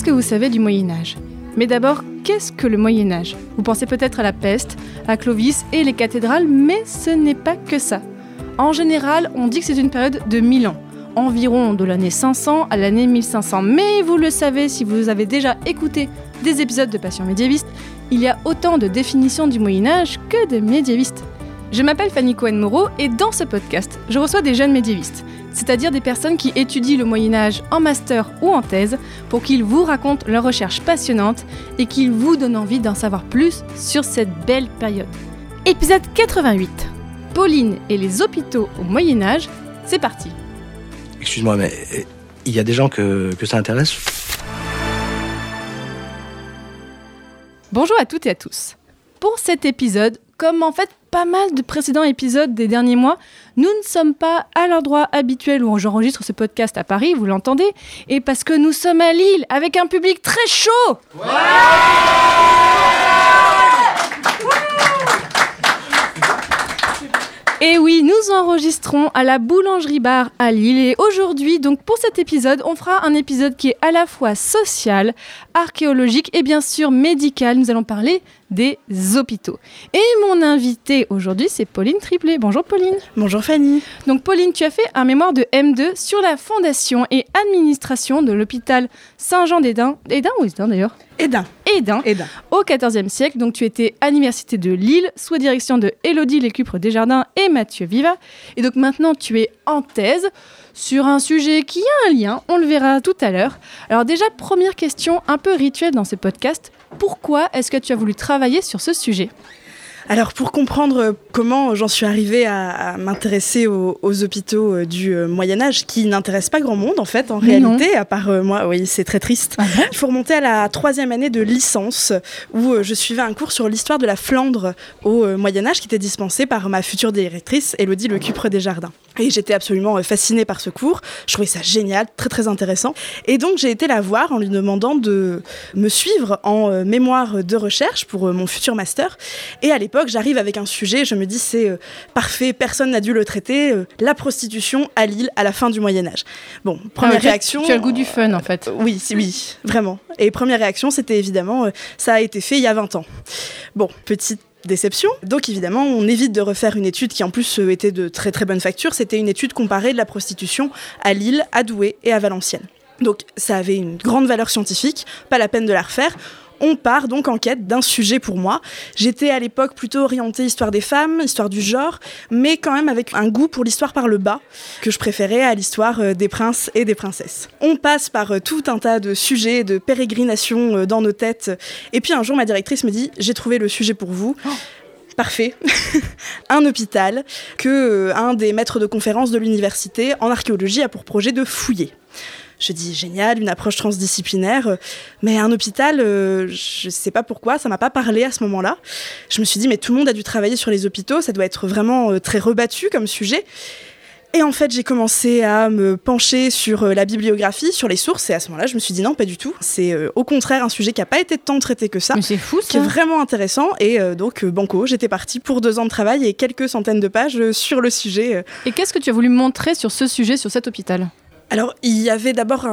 Qu'est-ce que vous savez du Moyen Âge Mais d'abord, qu'est-ce que le Moyen Âge Vous pensez peut-être à la peste, à Clovis et les cathédrales, mais ce n'est pas que ça. En général, on dit que c'est une période de 1000 ans, environ de l'année 500 à l'année 1500. Mais vous le savez si vous avez déjà écouté des épisodes de Passion médiéviste, il y a autant de définitions du Moyen Âge que de médiévistes. Je m'appelle Fanny Cohen-Moreau et dans ce podcast, je reçois des jeunes médiévistes, c'est-à-dire des personnes qui étudient le Moyen Âge en master ou en thèse pour qu'ils vous racontent leurs recherches passionnantes et qu'ils vous donnent envie d'en savoir plus sur cette belle période. Épisode 88. Pauline et les hôpitaux au Moyen Âge, c'est parti. Excuse-moi, mais euh, il y a des gens que, que ça intéresse? Bonjour à toutes et à tous. Pour cet épisode, comme en fait pas mal de précédents épisodes des derniers mois, nous ne sommes pas à l'endroit habituel où j'enregistre ce podcast à Paris, vous l'entendez, et parce que nous sommes à Lille avec un public très chaud. Et oui, nous enregistrons à la boulangerie bar à Lille et aujourd'hui, donc pour cet épisode, on fera un épisode qui est à la fois social, archéologique et bien sûr médical. Nous allons parler des hôpitaux. Et mon invitée aujourd'hui, c'est Pauline Triplet. Bonjour Pauline. Bonjour Fanny. Donc Pauline, tu as fait un mémoire de M2 sur la fondation et administration de l'hôpital Saint-Jean d'Edin. Edin ou Edin d'ailleurs? Edin. Edin. Edin. Au XIVe siècle, donc tu étais à l'université de Lille, sous direction de Élodie Lécupre Desjardins et Mathieu Et donc maintenant, tu es en thèse sur un sujet qui a un lien, on le verra tout à l'heure. Alors déjà, première question un peu rituelle dans ce podcast, pourquoi est-ce que tu as voulu travailler sur ce sujet? Alors pour comprendre comment j'en suis arrivée à, à m'intéresser aux, aux, hôpitaux euh, du euh, Moyen Âge, qui n'intéressent pas grand monde en fait en Mais réalité, à part euh, moi, oui c'est très triste. Ah Il faut remonter à la troisième année de licence où euh, je suivais un cours sur l'histoire de la Flandre au euh, Moyen Âge qui était dispensé par ma future directrice Élodie Le Cupre Desjardins. Et j'étais absolument euh, fascinée par ce cours, je trouvais ça génial, très très intéressant. Et donc j'ai été la voir en lui demandant de me suivre en euh, mémoire de recherche pour euh, mon futur master. Et à l'époque, j'arrive avec un sujet, je me dis c'est parfait, personne n'a dû le traiter, la prostitution à Lille à la fin du Moyen Âge. Bon, première Ah, tu- réaction. Tu as le goût du fun en fait. Oui, oui, vraiment. Et première réaction, c'était évidemment, ça a été fait il y a 20 ans. Bon, petite déception. Donc évidemment, on évite de refaire une étude qui en plus euh, était de très très bonne facture. C'était une étude comparée de la prostitution à Lille, à Douai et à Valenciennes. Donc ça avait une grande valeur scientifique, pas la peine de la refaire. On part donc en quête d'un sujet pour moi. J'étais à l'époque plutôt orientée histoire des femmes, histoire du genre, mais quand même avec un goût pour l'histoire par le bas, que je préférais à l'histoire euh, des princes et des princesses. On passe par euh, tout un tas de sujets, de pérégrinations euh, dans nos têtes. Et puis un jour, ma directrice me dit J'ai trouvé le sujet pour vous. Parfait. un hôpital que un des maîtres de conférences de l'université en archéologie a pour projet de fouiller. Je dis génial, une approche transdisciplinaire, mais un hôpital, euh, je sais pas pourquoi, ça m'a pas parlé à ce moment-là. Je me suis dit mais tout le monde a dû travailler sur les hôpitaux, ça doit être vraiment euh, très rebattu comme sujet. Et en fait, j'ai commencé à me pencher sur euh, la bibliographie, sur les sources, et à ce moment-là, je me suis dit non, pas du tout. C'est euh, au contraire un sujet qui a pas été tant traité que ça Mais c'est fou qui est ça. vraiment intéressant. Et euh, donc, Banco, j'étais partie pour deux ans de travail et quelques centaines de pages sur le sujet. Et qu'est-ce que tu as voulu montrer sur ce sujet, sur cet hôpital? Alors, il y avait d'abord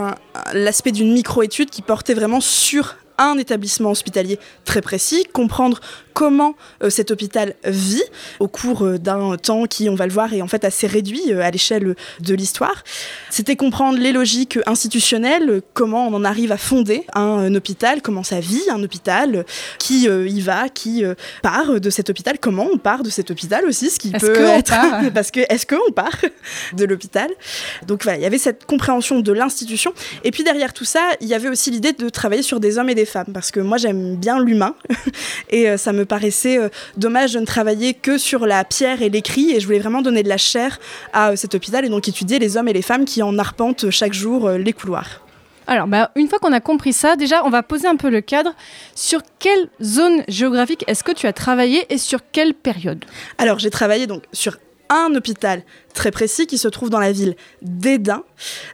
l'aspect d'une micro-étude qui portait vraiment sur un établissement hospitalier très précis, comprendre comment euh, cet hôpital vit au cours euh, d'un temps qui, on va le voir, est en fait assez réduit euh, à l'échelle de l'histoire. C'était comprendre les logiques institutionnelles, comment on en arrive à fonder un, hôpital, comment ça vit un hôpital, qui euh, y va, qui euh, part de cet hôpital, comment on part de cet hôpital aussi, ce qui Est-ce peut être... Parce que est-ce qu'on part de l'hôpital? Donc voilà, il y avait cette compréhension de l'institution. Et puis derrière tout ça, il y avait aussi l'idée de travailler sur des hommes et des femmes, parce que moi j'aime bien l'humain, et ça me paraissait euh, dommage de ne travailler que sur la pierre et l'écrit, et je voulais vraiment donner de la chair à euh, cet hôpital, et donc étudier les hommes et les femmes qui en arpentent chaque jour euh, les couloirs. Alors, bah, une fois qu'on a compris ça, déjà, on va poser un peu le cadre. Sur quelle zone géographique est-ce que tu as travaillé et sur quelle période? Alors, j'ai travaillé donc sur un hôpital très précis qui se trouve dans la ville d'Édin.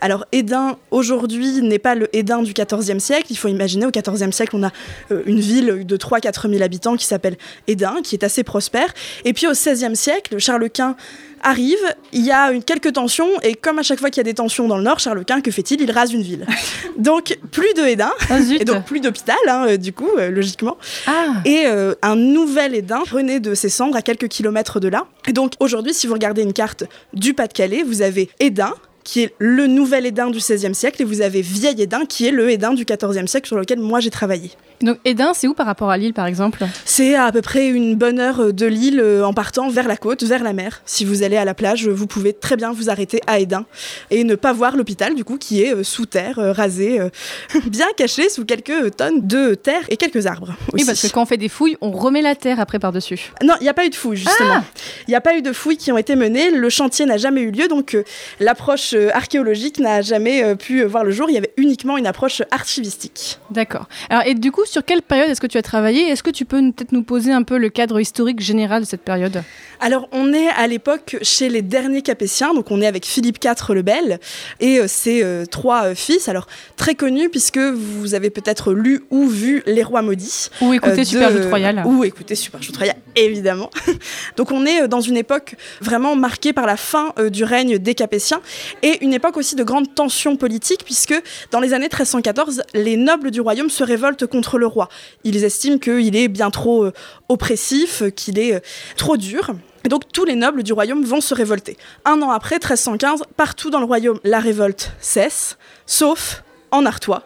Alors Édin, aujourd'hui, n'est pas le Édin du XIVe siècle. Il faut imaginer, au XIVe siècle, on a euh, une ville de 3-4 000 habitants qui s'appelle Édin, qui est assez prospère. Et puis au XVIe siècle, Charles Quint arrive, il y a une, quelques tensions, et comme à chaque fois qu'il y a des tensions dans le Nord, Charles Quint, que fait-il? Il rase une ville. donc plus de Édin, Ah, et donc plus d'hôpital, hein, euh, du coup, euh, logiquement. Ah, Et euh, un nouvel Édin renaît de ses cendres à quelques kilomètres de là. Et donc aujourd'hui, si vous regardez une carte du Pas-de-Calais, vous avez Édin, qui est le nouvel Édin du XVIe siècle, et vous avez Vieil Édin, qui est le Édin du XIVe siècle sur lequel moi j'ai travaillé. donc Édin, c'est où par rapport à Lille, par exemple? C'est à peu près une bonne heure de l'île euh, en partant vers la côte, vers la mer. Si vous allez à la plage, vous pouvez très bien vous arrêter à Édin et ne pas voir l'hôpital, du coup, qui est euh, sous terre, euh, rasé, euh, bien caché sous quelques tonnes de terre et quelques arbres. Oui, parce que quand on fait des fouilles, on remet la terre après par-dessus. Non, il n'y a pas eu de fouilles, justement. Il n'y a pas eu de fouilles qui ont été menées. Le chantier n'a jamais eu lieu, donc euh, l'approche euh, archéologique n'a jamais euh, pu euh, voir le jour. Il y avait uniquement une approche archivistique. D'accord. Alors, et du coup, sur quelle période est-ce que tu as travaillé? Est-ce que tu peux peut-être nous poser un peu le cadre historique général de cette période? Alors, on est à l'époque chez les derniers Capétiens, donc on est avec Philippe IV le Bel et ses trois fils. Alors, très connus, puisque vous avez peut-être lu ou vu Les Rois Maudits. Ou écouter euh, Super Joute Ou écouter Super Joute évidemment. Donc on est dans une époque vraiment marquée par la fin du règne des Capétiens et une époque aussi de grande tension politique puisque dans les années 1314, les nobles du royaume se révoltent contre le roi. Ils estiment qu'il est bien trop euh, oppressif, qu'il est euh, trop dur. Et donc tous les nobles du royaume vont se révolter. Un an après, 1315, partout dans le royaume, la révolte cesse, sauf en Artois,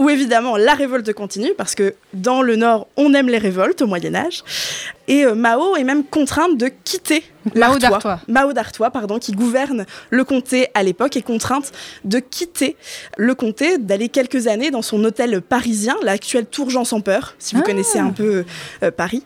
où évidemment la révolte continue, parce que dans le Nord, on aime les révoltes au Moyen Âge. Et euh, Mao est même contrainte de quitter Mao d'Artois. Mao d'Artois, pardon, qui gouverne le comté à l'époque, est contrainte de quitter le comté, d'aller quelques années dans son hôtel parisien, l'actuelle Tour Jean sans peur, si vous Ah. connaissez un peu euh, Paris.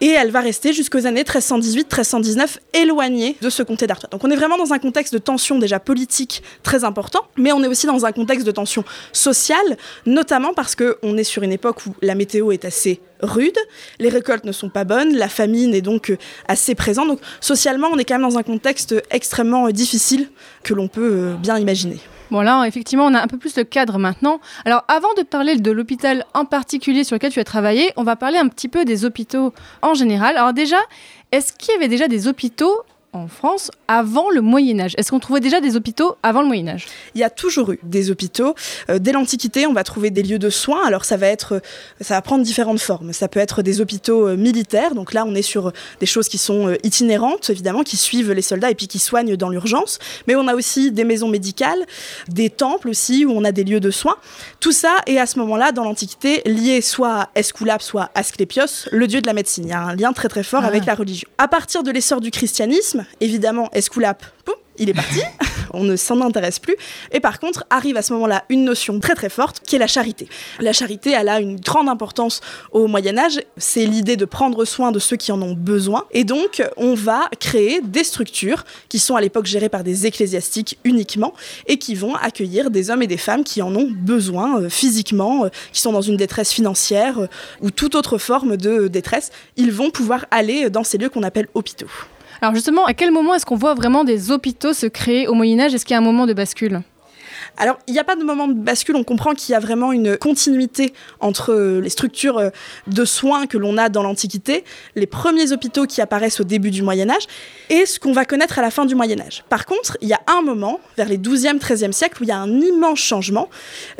Et elle va rester jusqu'aux années 1318-1319 éloignée de ce comté d'Artois. Donc on est vraiment dans un contexte de tension déjà politique très important, mais on est aussi dans un contexte de tension sociale, notamment parce qu'on est sur une époque où la météo est assez rude, les récoltes ne sont pas bonnes, la famine est donc euh, assez présente. Donc socialement, on est quand même dans un contexte extrêmement euh, difficile que l'on peut euh, bien imaginer. Bon, là, effectivement, on a un peu plus le cadre maintenant. Alors, avant de parler de l'hôpital en particulier sur lequel tu as travaillé, on va parler un petit peu des hôpitaux en général. Alors, déjà, est-ce qu'il y avait déjà des hôpitaux en France avant le Moyen Âge Est-ce qu'on trouvait déjà des hôpitaux avant le Moyen Âge? Il y a toujours eu des hôpitaux. Euh, dès l'Antiquité, on va trouver des lieux de soins. Alors ça va être, euh, ça va prendre différentes formes. Ça peut être des hôpitaux euh, militaires. Donc là, on est sur des choses qui sont euh, itinérantes, évidemment, qui suivent les soldats et puis qui soignent dans l'urgence. Mais on a aussi des maisons médicales, des temples aussi où on a des lieux de soins. Tout ça est à ce moment-là, dans l'Antiquité, lié soit à Esculape, soit à Asclépios, le dieu de la médecine. Il y a un lien très très fort Ah. avec la religion. À partir de l'essor du christianisme, évidemment, Esculape, poum, il est parti. on ne s'en intéresse plus. Et par contre, arrive à ce moment-là une notion très très forte qui est la charité. La charité, elle a une grande importance au Moyen Âge. C'est l'idée de prendre soin de ceux qui en ont besoin. Et donc, on va créer des structures qui sont à l'époque gérées par des ecclésiastiques uniquement et qui vont accueillir des hommes et des femmes qui en ont besoin euh, physiquement, euh, qui sont dans une détresse financière euh, ou toute autre forme de détresse. Ils vont pouvoir aller dans ces lieux qu'on appelle hôpitaux. Alors, justement, à quel moment est-ce qu'on voit vraiment des hôpitaux se créer au Moyen Âge Est-ce qu'il y a un moment de bascule? Alors, il n'y a pas de moment de bascule, on comprend qu'il y a vraiment une continuité entre euh, les structures euh, de soins que l'on a dans l'Antiquité, les premiers hôpitaux qui apparaissent au début du Moyen Âge, et ce qu'on va connaître à la fin du Moyen Âge. Par contre, il y a un moment, vers les 12e, 13e siècles, où il y a un immense changement.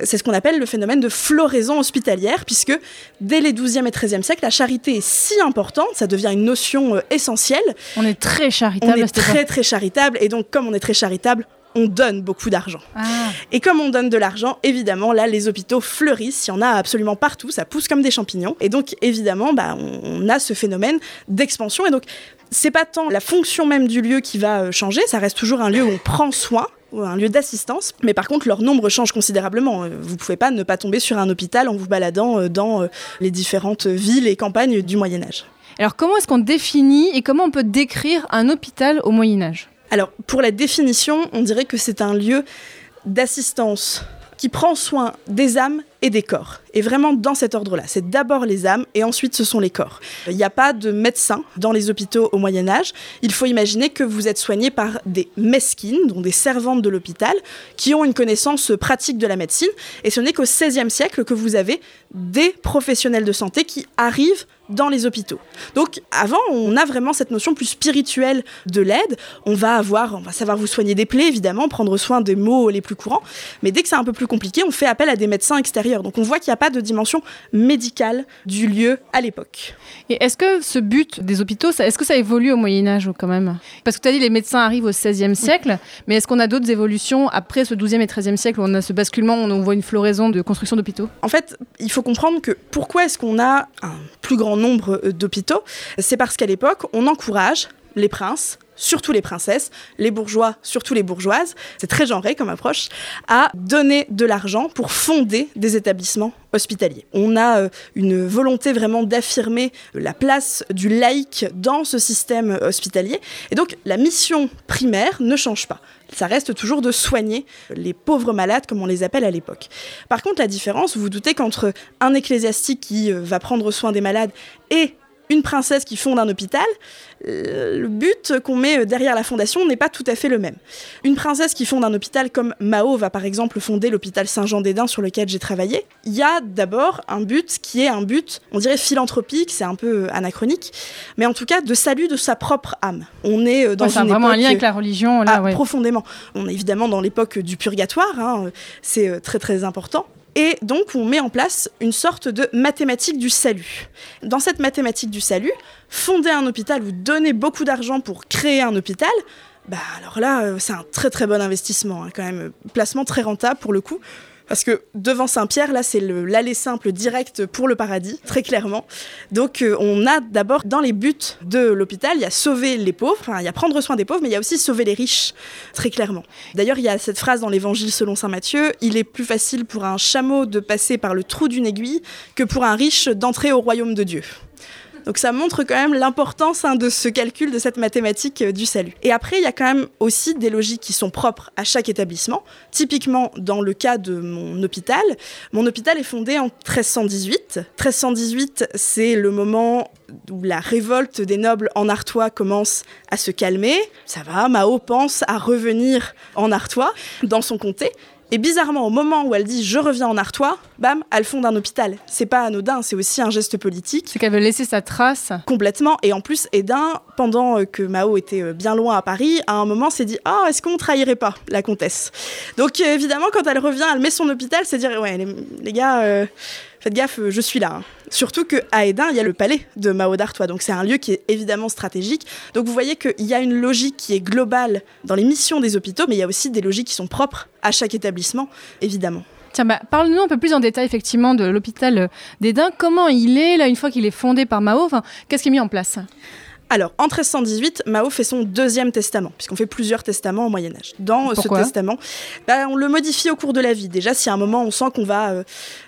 C'est ce qu'on appelle le phénomène de floraison hospitalière, puisque dès les 12e et 13e siècles, la charité est si importante, ça devient une notion euh, essentielle, On est très charitable on est très très charitable, et donc comme on est très charitable, on donne beaucoup d'argent. Ah. Et comme on donne de l'argent, évidemment, là, les hôpitaux fleurissent. Il y en a absolument partout. Ça pousse comme des champignons. Et donc, évidemment, bah, on, on a ce phénomène d'expansion. Et donc, c'est pas tant la fonction même du lieu qui va euh, changer. Ça reste toujours un lieu où on prend soin ou un lieu d'assistance, mais par contre leur nombre change considérablement. Euh, Vous pouvez pas ne pas tomber sur un hôpital en vous baladant euh, dans les différentes villes et campagnes du Moyen Âge. Alors, comment est-ce qu'on définit et comment on peut décrire un hôpital au Moyen Âge? Alors, pour la définition, on dirait que c'est un lieu d'assistance qui prend soin des âmes et des corps. Et vraiment dans cet ordre-là. C'est d'abord les âmes et ensuite ce sont les corps. Il n'y a pas de médecin dans les hôpitaux au Moyen Âge. Il faut imaginer que vous êtes soigné par des mesquines, dont des servantes de l'hôpital, qui ont une connaissance pratique de la médecine. Et ce n'est qu'au XVIe siècle que vous avez des professionnels de santé qui arrivent dans les hôpitaux. Donc avant, on a vraiment cette notion plus spirituelle de l'aide. On va avoir, on va savoir vous soigner des plaies, évidemment, prendre soin des maux les plus courants. Mais dès que c'est un peu plus compliqué, on fait appel à des médecins extérieurs. Donc on voit qu'il n'y a pas de dimension médicale du lieu à l'époque. Et est-ce que ce but des hôpitaux, est-ce que ça évolue au Moyen Âge quand même? Parce que tu as dit les médecins arrivent au XVIe siècle, mais est-ce qu'on a d'autres évolutions après ce XIIe et XIIIe siècle où on a ce basculement, où on voit une floraison de construction d'hôpitaux? En fait, il faut comprendre que pourquoi est-ce qu'on a un plus grand nombre euh, d'hôpitaux? C'est parce qu'à l'époque, on encourage les princes, surtout les princesses, les bourgeois, surtout les bourgeoises, c'est très genré comme approche, à donner de l'argent pour fonder des établissements hospitaliers. On a euh, une volonté vraiment d'affirmer la place du laïc dans ce système hospitalier. Et donc, la mission primaire ne change pas. Ça reste toujours de soigner les pauvres malades, comme on les appelle à l'époque. Par contre, la différence, vous vous doutez qu'entre un ecclésiastique qui euh, va prendre soin des malades et une princesse qui fonde un hôpital, euh, le but qu'on met derrière la fondation n'est pas tout à fait le même. Une princesse qui fonde un hôpital comme Mao va par exemple fonder l'hôpital Saint-Jean-des-Dins sur lequel j'ai travaillé, il y a d'abord un but qui est un but, on dirait philanthropique, c'est un peu euh, anachronique, mais en tout cas de salut de sa propre âme. On est euh, dans Ouais, une vraiment un lien avec la religion. Là, ah, ouais. profondément. On est évidemment dans l'époque du purgatoire, hein, euh, c'est euh, très très important. Et donc on met en place une sorte de mathématique du salut. Dans cette mathématique du salut, fonder un hôpital ou donner beaucoup d'argent pour créer un hôpital, bah alors là euh, c'est un très très bon investissement, hein, quand même, placement très rentable pour le coup. Parce que devant Saint-Pierre, là, c'est l'aller simple direct pour le paradis, très clairement. Donc, euh, on a d'abord, dans les buts de l'hôpital, il y a sauver les pauvres, il y a prendre soin des pauvres, mais il y a aussi sauver les riches, très clairement. D'ailleurs, il y a cette phrase dans l'évangile selon Saint Matthieu il est plus facile pour un chameau de passer par le trou d'une aiguille que pour un riche d'entrer au royaume de Dieu. Donc ça montre quand même l'importance hein, de ce calcul, de cette mathématique euh, du salut. Et après, il y a quand même aussi des logiques qui sont propres à chaque établissement. Typiquement, dans le cas de mon hôpital, mon hôpital est fondé en 1318. 1318, c'est le moment où la révolte des nobles en Artois commence à se calmer. Ça va, Mao pense à revenir en Artois, dans son comté. Et bizarrement, au moment où elle dit je reviens en Artois, bam, elle fonde un hôpital. C'est pas anodin, c'est aussi un geste politique. C'est qu'elle veut laisser sa trace. Complètement. Et en plus, Edin, pendant euh, que Mao était euh, bien loin à Paris, à un moment s'est dit Ah, est-ce qu'on trahirait pas la comtesse? Donc euh, évidemment, quand elle revient, elle met son hôpital, c'est dire Ouais, les, les gars, euh, faites gaffe, euh, je suis là. hein. Surtout qu'à Edin, il y a le palais de Mao d'Artois. Donc c'est un lieu qui est évidemment stratégique. Donc vous voyez qu'il y a une logique qui est globale dans les missions des hôpitaux, mais il y a aussi des logiques qui sont propres à chaque établissement, évidemment. Tiens, bah, parle-nous un peu plus en détail effectivement de l'hôpital d'Edin. Comment il est là une fois qu'il est fondé par Mao Qu'est-ce qui est mis en place? Alors, en 1318, Mao fait son deuxième testament, puisqu'on fait plusieurs testaments au Moyen Âge. Dans euh, ce testament, bah, on le modifie au cours de la vie. Déjà, si à un moment on sent qu'on va, euh,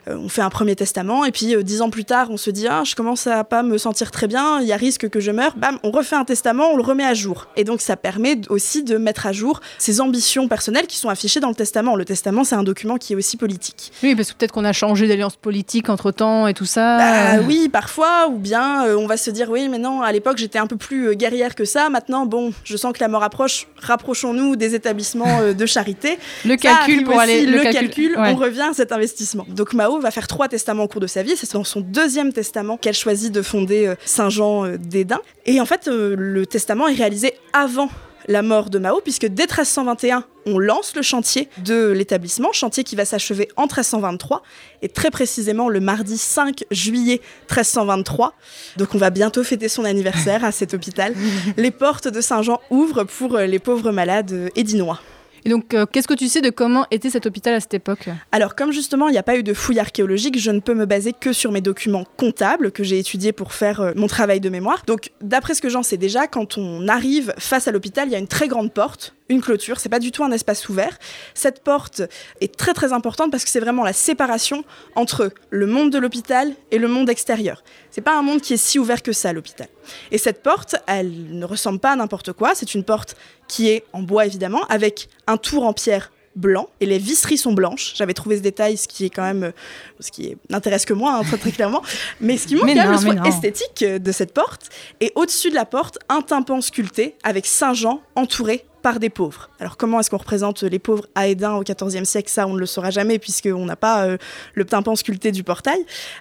euh, on fait un premier testament, et puis euh, dix ans plus tard, on se dit ah, je commence à pas me sentir très bien, il y a risque que je meure. Bam, on refait un testament, on le remet à jour. Et donc, ça permet aussi de mettre à jour ses ambitions personnelles qui sont affichées dans le testament. Le testament, c'est un document qui est aussi politique. Oui, parce que peut-être qu'on a changé d'alliance politique entre temps et tout ça. Bah oui, parfois, ou bien euh, on va se dire oui, mais non, à l'époque j'étais un peu plus euh, guerrière que ça. Maintenant, bon, je sens que la mort approche. Rapprochons-nous des établissements euh, de charité. le Ça calcul pour aussi, aller. le, calcul, ouais. on revient à cet investissement. Donc Mao va faire trois testaments au cours de sa vie. C'est dans son deuxième testament qu'elle choisit de fonder euh, Saint-Jean d'Edin. Et en fait, le testament est réalisé avant la mort de Mao, puisque dès 1321, on lance le chantier de l'établissement, chantier qui va s'achever en 1323, et très précisément le mardi 5 juillet 1323. Donc on va bientôt fêter son anniversaire à cet hôpital. Les portes de Saint-Jean ouvrent pour euh, les pauvres malades euh, édinois. Et donc, euh, qu'est-ce que tu sais de comment était cet hôpital à cette époque Alors, comme justement, il n'y a pas eu de fouilles archéologiques, je ne peux me baser que sur mes documents comptables que j'ai étudiés pour faire euh, mon travail de mémoire. Donc, d'après ce que j'en sais déjà, quand on arrive face à l'hôpital, il y a une très grande porte, une clôture, c'est pas du tout un espace ouvert. Cette porte est très très importante parce que c'est vraiment la séparation entre le monde de l'hôpital et le monde extérieur. C'est pas un monde qui est si ouvert que ça, l'hôpital. Et cette porte, elle ne ressemble pas à n'importe quoi, c'est une porte qui est en bois évidemment, avec un tour en pierre blanc et les visseries sont blanches. J'avais trouvé ce détail, ce qui est quand même, euh, ce qui n'intéresse que moi, hein, très, très clairement, mais ce qui montre quand même le soin esthétique euh, de cette porte. Et au-dessus de la porte, un tympan sculpté avec Saint Jean entouré par des pauvres. Alors comment est-ce qu'on représente les pauvres à Édin au XIVe siècle? Ça, on ne le saura jamais puisqu'on n'a pas euh, le tympan sculpté du portail.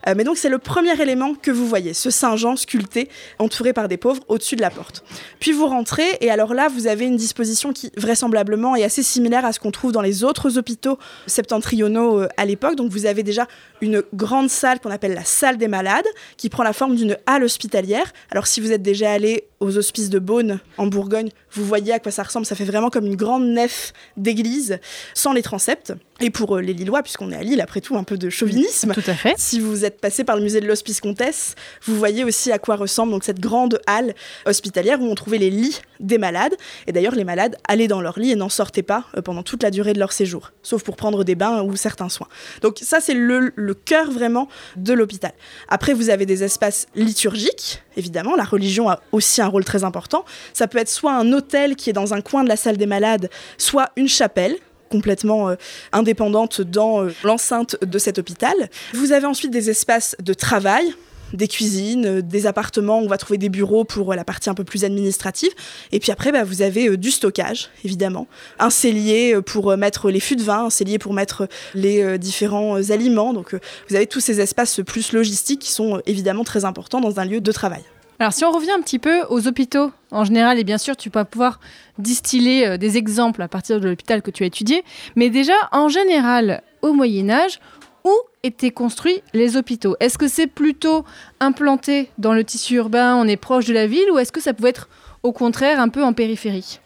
Euh, mais donc c'est le premier élément que vous voyez, ce Saint Jean sculpté entouré par des pauvres au-dessus de la porte. Puis vous rentrez et alors là, vous avez une disposition qui vraisemblablement est assez similaire à ce qu'on trouve dans les autres hôpitaux septentrionaux euh, à l'époque. Donc vous avez déjà une grande salle qu'on appelle la salle des malades qui prend la forme d'une halle hospitalière. Alors si vous êtes déjà allé aux hospices de Beaune en Bourgogne, vous voyez à quoi ça ressemble. Ça fait vraiment comme une grande nef d'église sans les transepts. Et pour euh, les Lillois, puisqu'on est à Lille, après tout, un peu de chauvinisme. Tout à fait. Si vous êtes passé par le musée de l'Hospice Comtesse, vous voyez aussi à quoi ressemble donc cette grande halle hospitalière où on trouvait les lits des malades. Et d'ailleurs, les malades allaient dans leur lit et n'en sortaient pas euh, pendant toute la durée de leur séjour, sauf pour prendre des bains ou certains soins. Donc ça, c'est le, le cœur vraiment de l'hôpital. Après, vous avez des espaces liturgiques, évidemment. La religion a aussi un rôle très important. Ça peut être soit un hôtel qui est dans un coin de la salle des malades, soit une chapelle complètement euh, indépendante dans euh, l'enceinte de cet hôpital. Vous avez ensuite des espaces de travail, des cuisines, euh, des appartements on va trouver des bureaux pour la partie un peu plus administrative. Et puis après, bah, vous avez du stockage, évidemment. Un cellier pour mettre les fûts de vin, un cellier pour mettre les différents aliments. Donc vous avez tous ces espaces plus logistiques qui sont évidemment très importants dans un lieu de travail. Alors si on revient un petit peu aux hôpitaux en général, et bien sûr tu vas pouvoir distiller euh, des exemples à partir de l'hôpital que tu as étudié, mais déjà en général au Moyen Âge, où étaient construits les hôpitaux? Est-ce que c'est plutôt implanté dans le tissu urbain, on est proche de la ville, ou est-ce que ça pouvait être au contraire un peu en périphérie?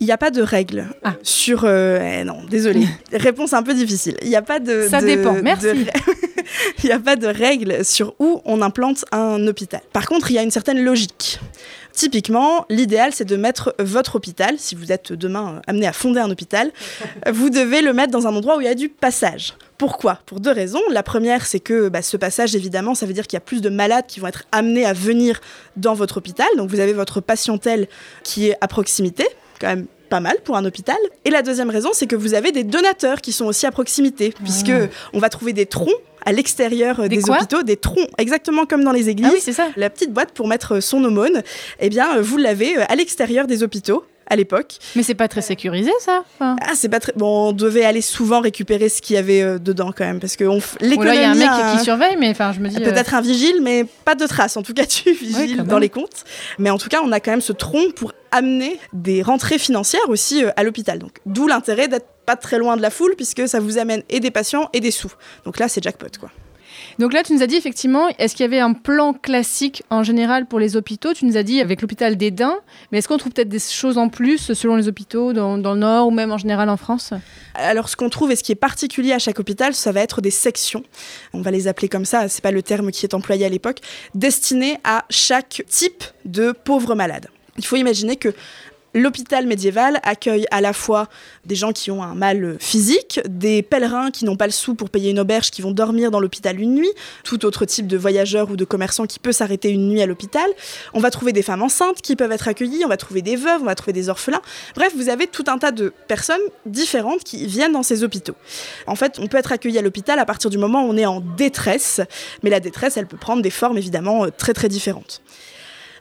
Il n'y a pas de règle Ah. sur. euh, eh non, désolé. Réponse un peu difficile. Il n'y a pas de. Ça de- dépend, de- merci. Il n'y a pas de règle sur où on implante un hôpital. Par contre, il y a une certaine logique. Typiquement, l'idéal, c'est de mettre votre hôpital, si vous êtes demain euh, amené à fonder un hôpital, vous devez le mettre dans un endroit où il y a du passage. Pourquoi? Pour deux raisons. La première, c'est que bah, ce passage, évidemment, ça veut dire qu'il y a plus de malades qui vont être amenés à venir dans votre hôpital. Donc vous avez votre patientèle qui est à proximité, quand même pas mal pour un hôpital. Et la deuxième raison, c'est que vous avez des donateurs qui sont aussi à proximité, puisque on va trouver des troncs à l'extérieur euh, Des hôpitaux, des troncs, exactement comme dans les églises. Ah oui, c'est ça. La petite boîte pour mettre euh, son aumône, eh bien, euh, vous l'avez à l'extérieur des hôpitaux à l'époque. Mais c'est pas très sécurisé ça Enfin, Ah, c'est pas très bon. On devait aller souvent récupérer ce qu'il y avait euh, dedans quand même, parce que on f- l'économie. il y a un mec qui surveille, mais enfin je me dis... euh, Peut-être un vigile, mais pas de traces. En tout cas, tu vigiles quand dans les comptes. Mais en tout cas, on a quand même ce tronc pour amener des rentrées financières aussi euh, à l'hôpital. Donc, d'où l'intérêt d'être pas très loin de la foule, puisque ça vous amène et des patients et des sous. Donc là, c'est jackpot, quoi. Donc là, tu nous as dit effectivement, est-ce qu'il y avait un plan classique en général pour les hôpitaux? Tu nous as dit avec l'hôpital d'Edin, mais est-ce qu'on trouve peut-être des choses en plus selon les hôpitaux dans, dans le Nord ou même en général en France? Alors, ce qu'on trouve et ce qui est particulier à chaque hôpital, ça va être des sections. On va les appeler comme ça, c'est pas le terme qui est employé à l'époque, destinées à chaque type de pauvre malade. Il faut imaginer que L'hôpital médiéval accueille à la fois des gens qui ont un mal physique, des pèlerins qui n'ont pas le sou pour payer une auberge, qui vont dormir dans l'hôpital une nuit, tout autre type de voyageur ou de commerçant qui peut s'arrêter une nuit à l'hôpital. On va trouver des femmes enceintes qui peuvent être accueillies, on va trouver des veuves, on va trouver des orphelins. Bref, vous avez tout un tas de personnes différentes qui viennent dans ces hôpitaux. En fait, on peut être accueilli à l'hôpital à partir du moment où on est en détresse, mais la détresse, elle peut prendre des formes évidemment euh, très très différentes.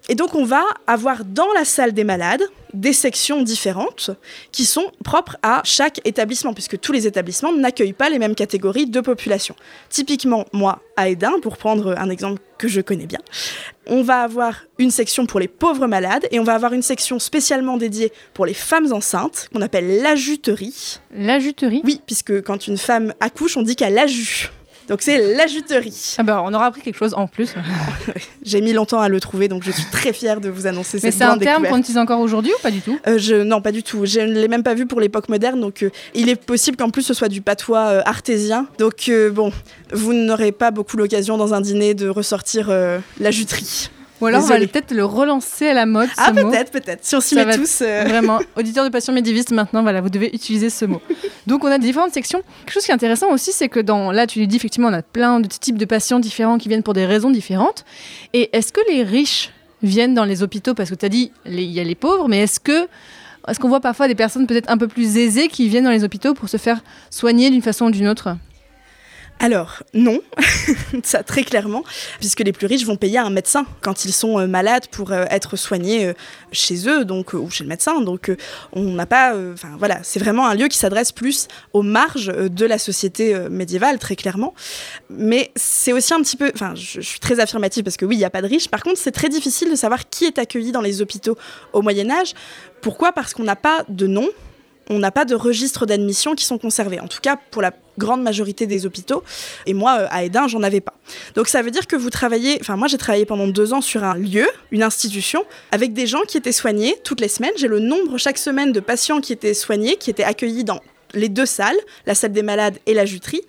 Et donc on va avoir dans la salle des malades des sections différentes qui sont propres à chaque établissement, puisque tous les établissements n'accueillent pas les mêmes catégories de population. Typiquement, moi, à Edin, pour prendre un exemple que je connais bien, on va avoir une section pour les pauvres malades et on va avoir une section spécialement dédiée pour les femmes enceintes, qu'on appelle l'ajuterie. La juterie Oui, puisque quand une femme accouche, on dit qu'elle a ju. Donc c'est l'ajuterie. Ah bah, on aura appris quelque chose en plus. J'ai mis longtemps à le trouver, donc je suis très fière de vous annoncer Mais cette c'est un terme qu'on utilise encore aujourd'hui ou pas du tout? Euh, je, non, pas du tout. Je ne l'ai même pas vu pour l'époque moderne, donc euh, il est possible qu'en plus ce soit du patois euh, artésien. Donc bon, vous n'aurez pas beaucoup l'occasion dans un dîner de ressortir la juterie. Ou alors on va Désolée. peut-être le relancer à la mode ce Ah peut-être, peut-être. Si on s'y met tous. euh, Vraiment, auditeur de passion médiéviste maintenant, voilà, vous devez utiliser ce mot. Donc on a différentes sections. Quelque chose qui est intéressant aussi, c'est que dans là, tu lui dis effectivement, on a plein de types de patients différents qui viennent pour des raisons différentes. Et est-ce que les riches viennent dans les hôpitaux? Parce que tu as dit, il y a les pauvres, mais est-ce que Est-ce qu'on voit parfois des personnes peut-être un peu plus aisées qui viennent dans les hôpitaux pour se faire soigner d'une façon ou d'une autre? Alors, non, ça très clairement, puisque les plus riches vont payer un médecin quand ils sont euh, malades pour euh, être soignés euh, chez eux donc, ou chez le médecin. Donc, on n'a pas. Enfin, voilà, c'est vraiment un lieu qui s'adresse plus aux marges de la société médiévale, très clairement. Mais c'est aussi un petit peu. Enfin, je, je suis très affirmative parce que oui, il n'y a pas de riches. Par contre, c'est très difficile de savoir qui est accueilli dans les hôpitaux au Moyen-Âge. Pourquoi? Parce qu'on n'a pas de nom on n'a pas de registres d'admission qui sont conservés. En tout cas, pour la grande majorité des hôpitaux. Et moi, euh, à Edin, j'en avais pas. Donc ça veut dire que vous travaillez, enfin moi j'ai travaillé pendant deux ans sur un lieu, une institution, avec des gens qui étaient soignés toutes les semaines. J'ai le nombre chaque semaine de patients qui étaient soignés, qui étaient accueillis dans les deux salles, la salle des malades et la juterie.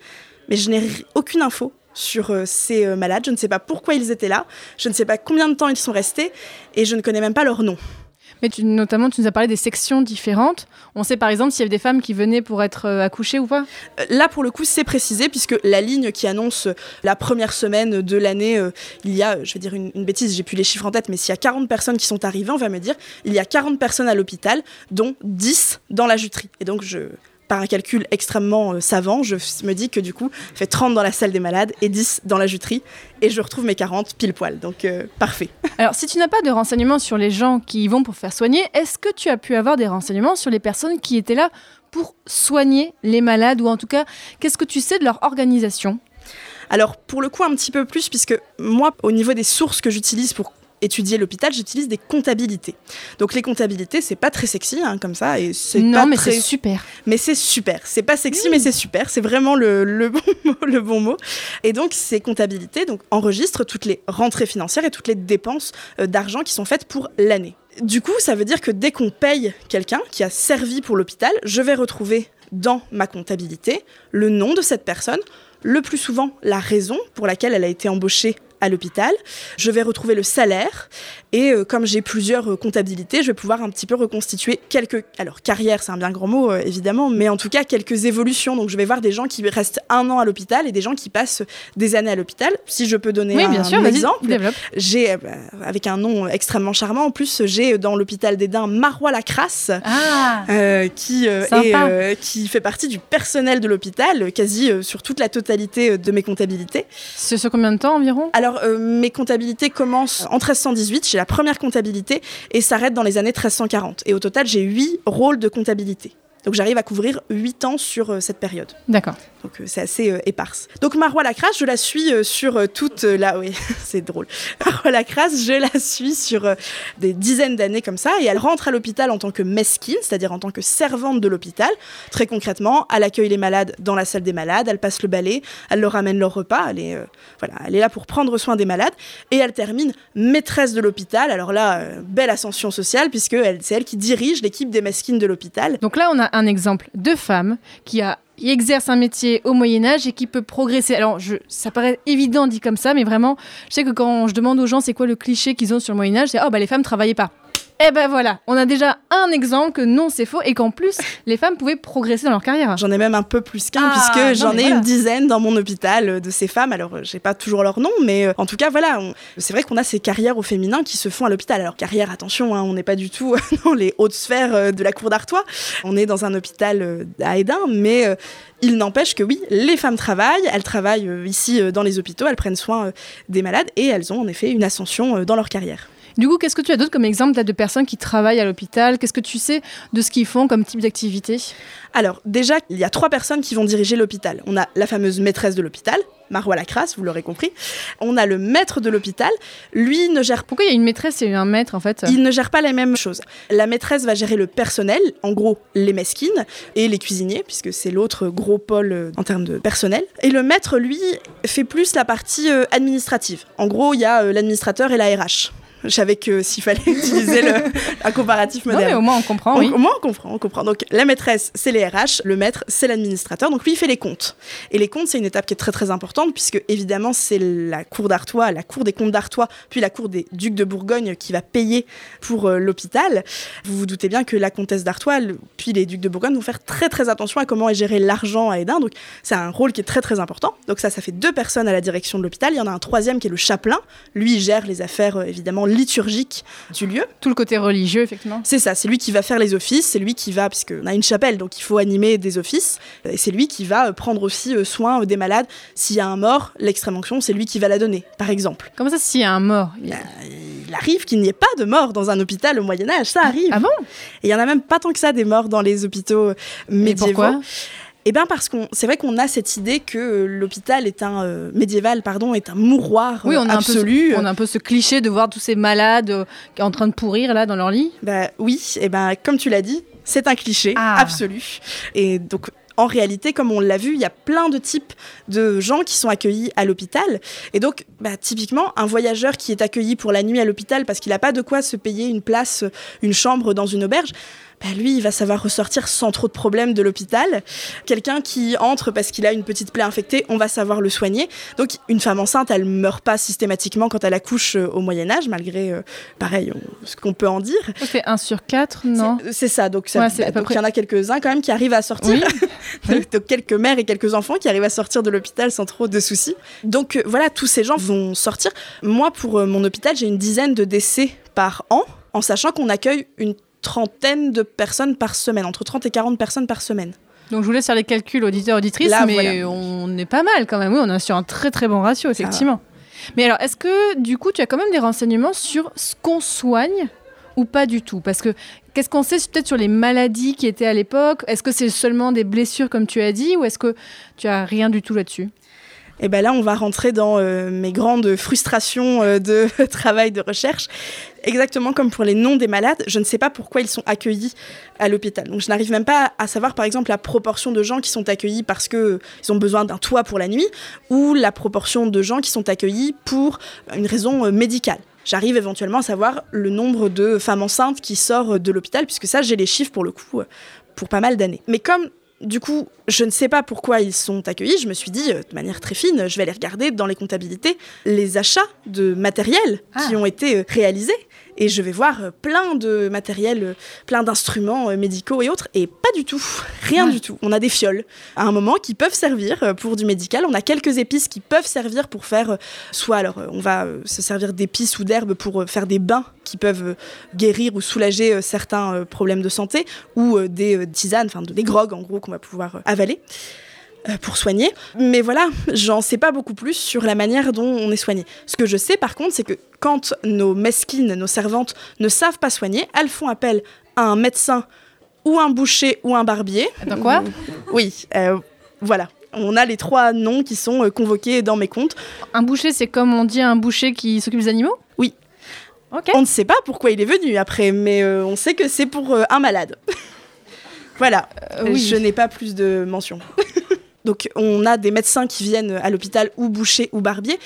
Mais je n'ai aucune info sur euh, ces euh, malades. Je ne sais pas pourquoi ils étaient là. Je ne sais pas combien de temps ils sont restés. Et je ne connais même pas leur nom. Mais tu, notamment, tu nous as parlé des sections différentes. On sait par exemple s'il y avait des femmes qui venaient pour être euh, accouchées ou pas euh, Là, pour le coup, c'est précisé puisque la ligne qui annonce la première semaine de l'année, euh, il y a, je vais dire une, une bêtise, j'ai plus les chiffres en tête, mais s'il y a 40 personnes qui sont arrivées, on va me dire, il y a 40 personnes à l'hôpital, dont 10 dans la juterie. Et donc, je, par un calcul extrêmement euh, savant, je me dis que du coup, je fais 30 dans la salle des malades et 10 dans la juterie et je retrouve mes 40 pile poil. Donc euh, parfait. Alors, si tu n'as pas de renseignements sur les gens qui y vont pour faire soigner, est-ce que tu as pu avoir des renseignements sur les personnes qui étaient là pour soigner les malades ou en tout cas, qu'est-ce que tu sais de leur organisation? Alors pour le coup un petit peu plus puisque moi au niveau des sources que j'utilise pour étudier l'hôpital, j'utilise des comptabilités. Donc les comptabilités, c'est pas très sexy hein, comme ça et c'est non mais très... c'est super. Mais c'est super. C'est pas sexy mais c'est super. C'est vraiment le, le, bon mot, le bon mot. Et donc ces comptabilités donc enregistrent toutes les rentrées financières et toutes les dépenses euh, d'argent qui sont faites pour l'année. Du coup, ça veut dire que dès qu'on paye quelqu'un qui a servi pour l'hôpital, je vais retrouver dans ma comptabilité le nom de cette personne, le plus souvent la raison pour laquelle elle a été embauchée à l'hôpital. Je vais retrouver le salaire et euh, comme j'ai plusieurs euh, comptabilités, je vais pouvoir un petit peu reconstituer quelques alors carrière, c'est un bien grand mot euh, évidemment, mais en tout cas quelques évolutions. Donc je vais voir des gens qui restent un an à l'hôpital et des gens qui passent des années à l'hôpital. Si je peux donner Oui, un, bien sûr, un vas-y, exemple, j'ai euh, avec un nom extrêmement charmant. En plus, j'ai dans l'hôpital d'Edin Marois Lacrasse. Ah euh, qui, est, qui fait partie du personnel de l'hôpital, quasi sur toute la totalité de mes comptabilités. C'est sur combien de temps environ? Alors, euh, mes comptabilités commencent en 1318, j'ai la première comptabilité, et s'arrêtent dans les années 1340. Et au total, j'ai huit rôles de comptabilité. Donc j'arrive à couvrir 8 ans sur euh, cette période. D'accord. Donc euh, c'est assez euh, éparse. Donc Marois Lacrasse, je la suis sur toute la... Oui, c'est drôle. Marois Lacrasse, je la suis sur des dizaines d'années comme ça, et elle rentre à l'hôpital en tant que mesquine, c'est-à-dire en tant que servante de l'hôpital. Très concrètement, elle accueille les malades dans la salle des malades, elle passe le balai, elle leur amène leur repas, elle est, euh, voilà, elle est là pour prendre soin des malades, et elle termine maîtresse de l'hôpital. Alors là, euh, belle ascension sociale, puisque c'est elle qui dirige l'équipe des mesquines de l'hôpital. Donc là, on a un exemple de femme qui exerce un métier au Moyen Âge et qui peut progresser. Alors, ça paraît évident dit comme ça, mais vraiment, je sais que quand je demande aux gens c'est quoi le cliché qu'ils ont sur le Moyen Âge, c'est oh bah les femmes travaillaient pas. Eh ben voilà, on a déjà un exemple que non c'est faux et qu'en plus les femmes pouvaient progresser dans leur carrière. J'en ai même un peu plus qu'un, Ah, puisque j'en ai voilà. une dizaine dans mon hôpital euh, de ces femmes. Alors, euh, j'ai pas toujours leur nom, mais euh, en tout cas, voilà. on- C'est vrai qu'on a ces carrières au féminin qui se font à l'hôpital. Alors, carrière, attention, hein, on n'est pas du tout dans les hautes sphères de la cour d'Artois. On est dans un hôpital à Edin, mais il n'empêche que oui, les femmes travaillent. Elles travaillent ici dans les hôpitaux, elles prennent soin des malades et elles ont en effet une ascension dans leur carrière. Du coup, qu'est-ce que tu as d'autre comme exemple là, de personnes qui travaillent à l'hôpital? Qu'est-ce que tu sais de ce qu'ils font comme type d'activité? Alors, déjà, il y a trois personnes qui vont diriger l'hôpital. On a la fameuse maîtresse de l'hôpital, Marois Lacrasse, vous l'aurez compris. On a le maître de l'hôpital. Lui ne gère Pourquoi il y a une maîtresse et un maître en fait? Il ne gère pas les mêmes choses. La maîtresse va gérer le personnel, en gros les mesquines et les cuisiniers, puisque c'est l'autre gros pôle euh, en termes de personnel. Et le maître, lui, fait plus la partie euh, administrative. En gros, il y a euh, l'administrateur et la RH. Je savais que s'il fallait utiliser le, un comparatif Non, moderne. mais au moins on comprend, On- oui. Au moins, on comprend, on comprend. Donc, la maîtresse, c'est les RH, le maître, c'est l'administrateur. Donc, lui, il fait les comptes. Et les comptes, c'est une étape qui est très, très importante, puisque, évidemment, c'est la cour d'Artois, la cour des comptes d'Artois, puis la cour des ducs de Bourgogne qui va payer pour euh, l'hôpital. Vous vous doutez bien que la comtesse d'Artois, le- puis les ducs de Bourgogne vont faire très, très attention à comment est géré l'argent à Edin. Donc, c'est un rôle qui est très, très important. Donc, ça, ça fait deux personnes à la direction de l'hôpital. Il y en a un troisième qui est le chapelain. Lui, il gère les affaires, euh, évidemment, liturgique du lieu. Tout le côté religieux, effectivement. C'est ça, c'est lui qui va faire les offices, c'est lui qui va, puisqu'on a une chapelle, donc il faut animer des offices, et c'est lui qui va euh, prendre aussi euh, soin euh, des malades. S'il y a un mort, l'extrême onction, c'est lui qui va la donner, par exemple. Comment ça, s'il y a un mort il- Bah, il arrive qu'il n'y ait pas de mort dans un hôpital au Moyen Âge, ça arrive. Ah bon? Et il y en a même pas tant que ça des morts dans les hôpitaux euh, Mais médiévaux. pourquoi Eh bien parce qu'on, c'est vrai qu'on a cette idée que euh, l'hôpital est un euh, médiéval, pardon, est un mouroir Oui, on a, un peu, absolu. ce- on a un peu ce cliché de voir tous ces malades euh, en train de pourrir là dans leur lit. Bah oui, et ben comme tu l'as dit, c'est un cliché Ah. absolu. Et donc en réalité, comme on l'a vu, il y a plein de types de gens qui sont accueillis à l'hôpital. Et donc, bah, typiquement, un voyageur qui est accueilli pour la nuit à l'hôpital parce qu'il n'a pas de quoi se payer une place, une chambre dans une auberge, bah, lui, il va savoir ressortir sans trop de problèmes de l'hôpital. Quelqu'un qui entre parce qu'il a une petite plaie infectée, on va savoir le soigner. Donc, une femme enceinte, elle meurt pas systématiquement quand elle accouche euh, au Moyen Âge, malgré, euh, pareil, on- ce qu'on peut en dire. Ça fait 1 sur 4, non? C'est- C'est ça, donc ça- Ouais, c'est à bah, peu donc près. il y en a quelques-uns quand même qui arrivent à sortir. Oui. donc quelques mères et quelques enfants qui arrivent à sortir de l'hôpital sans trop de soucis. Donc euh, voilà, tous ces gens vont sortir. Moi, pour euh, mon hôpital, j'ai une dizaine de décès par an, en sachant qu'on accueille une trentaine de personnes par semaine, entre 30 et 40 personnes par semaine. Donc je vous laisse faire les calculs, auditeurs, auditrices, Là, mais voilà. on est pas mal quand même. Oui, on est sur un très très bon ratio, effectivement. Mais alors, est-ce que du coup, tu as quand même des renseignements sur ce qu'on soigne ou pas du tout? Parce que qu'est-ce qu'on sait peut-être sur les maladies qui étaient à l'époque? Est-ce que c'est seulement des blessures, comme tu as dit, ou est-ce que tu as rien du tout là-dessus? Et ben là, on va rentrer dans euh, mes grandes frustrations euh, de travail de recherche. Exactement comme pour les noms des malades, je ne sais pas pourquoi ils sont accueillis à l'hôpital. Donc je n'arrive même pas à savoir, par exemple, la proportion de gens qui sont accueillis parce que ils ont besoin d'un toit pour la nuit, ou la proportion de gens qui sont accueillis pour une raison euh, médicale. J'arrive éventuellement à savoir le nombre de femmes enceintes qui sortent de l'hôpital, puisque ça, j'ai les chiffres pour le coup, euh, pour pas mal d'années. Mais comme du coup, je ne sais pas pourquoi ils sont accueillis. Je me suis dit, euh, de manière très fine, je vais aller regarder dans les comptabilités les achats de matériel qui Ah. ont été euh, réalisés. Et je vais voir euh, plein de matériel, euh, plein d'instruments euh, médicaux et autres. Et pas du tout. Rien du tout. On a des fioles à un moment qui peuvent servir pour du médical. On a quelques épices qui peuvent servir pour faire, soit alors on va se servir d'épices ou d'herbes pour faire des bains qui peuvent guérir ou soulager certains problèmes de santé, ou des tisanes, enfin de- des grogues en gros qu'on va pouvoir avaler pour soigner. Mais voilà, j'en sais pas beaucoup plus sur la manière dont on est soigné. Ce que je sais par contre, c'est que quand nos mesquines, nos servantes ne savent pas soigner, elles font appel à un médecin ou un boucher ou un barbier. Dans quoi? Oui, euh, voilà. On a les trois noms qui sont euh, convoqués dans mes comptes. Un boucher, c'est comme on dit un boucher qui s'occupe des animaux? Oui. On ne sait pas pourquoi il est venu après, mais euh, on sait que c'est pour euh, un malade. voilà. Euh, oui. Je n'ai pas plus de mentions. Donc on a des médecins qui viennent à l'hôpital ou boucher ou barbier.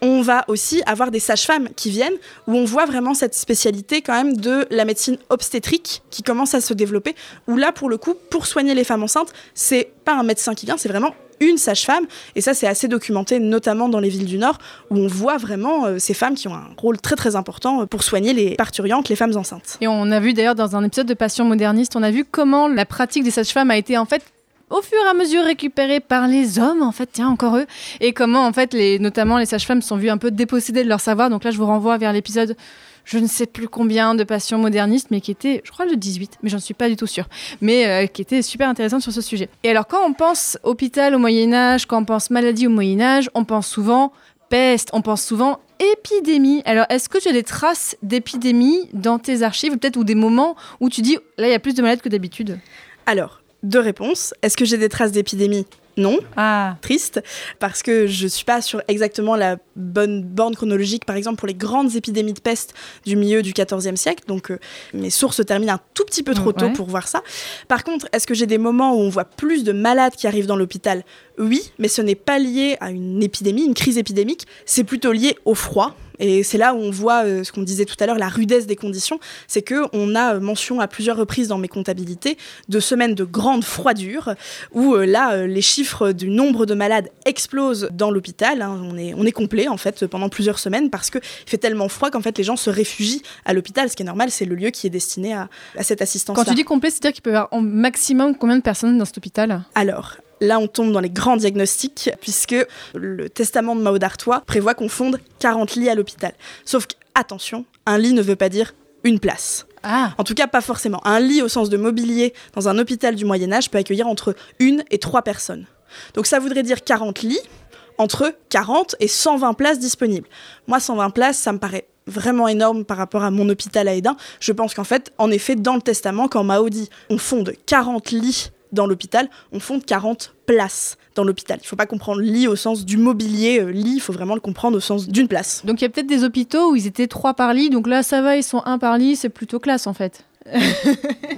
On va aussi avoir des sages-femmes qui viennent où on voit vraiment cette spécialité quand même de la médecine obstétrique qui commence à se développer. Où là pour le coup, pour soigner les femmes enceintes, c'est pas un médecin qui vient, c'est vraiment une sage-femme. Et ça c'est assez documenté, notamment dans les villes du Nord, où on voit vraiment euh, ces femmes qui ont un rôle très très important euh, pour soigner les parturiantes, les femmes enceintes. Et on a vu d'ailleurs dans un épisode de Passion moderniste, on a vu comment la pratique des sages-femmes a été en fait au fur et à mesure récupérée par les hommes, en fait, tiens, encore eux, et comment, en fait, les, notamment les sages-femmes sont vues un peu dépossédées de leur savoir. Donc là, je vous renvoie vers l'épisode, je ne sais plus combien de Passion moderniste, mais qui était, je crois, le 18, mais j'en suis pas du tout sûre, mais euh, qui était super intéressante sur ce sujet. Et alors, quand on pense hôpital au Moyen-Âge, quand on pense maladie au Moyen-Âge, on pense souvent peste, on pense souvent épidémie. Alors, est-ce que tu as des traces d'épidémie dans tes archives, peut-être, ou des moments où tu dis, là, il y a plus de malades que d'habitude? Alors, deux réponses. Est-ce que j'ai des traces d'épidémie? Non. Ah, triste parce que je suis pas sur exactement la bonne borne chronologique, par exemple pour les grandes épidémies de peste du milieu du XIVe siècle. Donc euh, mes sources terminent un tout petit peu trop tôt Ouais. pour voir ça. Par contre, est-ce que j'ai des moments où on voit plus de malades qui arrivent dans l'hôpital? Oui, mais ce n'est pas lié à une épidémie, une crise épidémique. C'est plutôt lié au froid. Et c'est là où on voit euh, ce qu'on disait tout à l'heure, la rudesse des conditions. C'est que on a euh, mention à plusieurs reprises dans mes comptabilités de semaines de grande froidure, où euh, là, les chiffres du nombre de malades explosent dans l'hôpital. hein. On, est, on est complet, en fait, pendant plusieurs semaines, parce qu'il fait tellement froid qu'en fait, les gens se réfugient à l'hôpital. Ce qui est normal, c'est le lieu qui est destiné à, à cette assistance-là. quand tu dis complet, c'est-à-dire qu'il peut y avoir en maximum combien de personnes dans cet hôpital? Alors, là, on tombe dans les grands diagnostics, puisque le testament de Mao d'Artois prévoit qu'on fonde 40 lits à l'hôpital. Sauf qu'à attention, un lit ne veut pas dire une place. Ah, En tout cas, pas forcément. Un lit au sens de mobilier dans un hôpital du Moyen Âge peut accueillir entre une et trois personnes. Donc ça voudrait dire 40 lits, entre 40 et 120 places disponibles. Moi, 120 places, ça me paraît vraiment énorme par rapport à mon hôpital à Edin. Je pense qu'en fait, en effet, dans le testament, quand Mao dit on fonde 40 lits dans l'hôpital, on fonde 40 places dans l'hôpital. Il ne faut pas comprendre lit au sens du mobilier euh, lit, il faut vraiment le comprendre au sens d'une place. donc il y a peut-être des hôpitaux où ils étaient trois par lit, donc là ça va, ils sont un par lit, c'est plutôt classe en fait.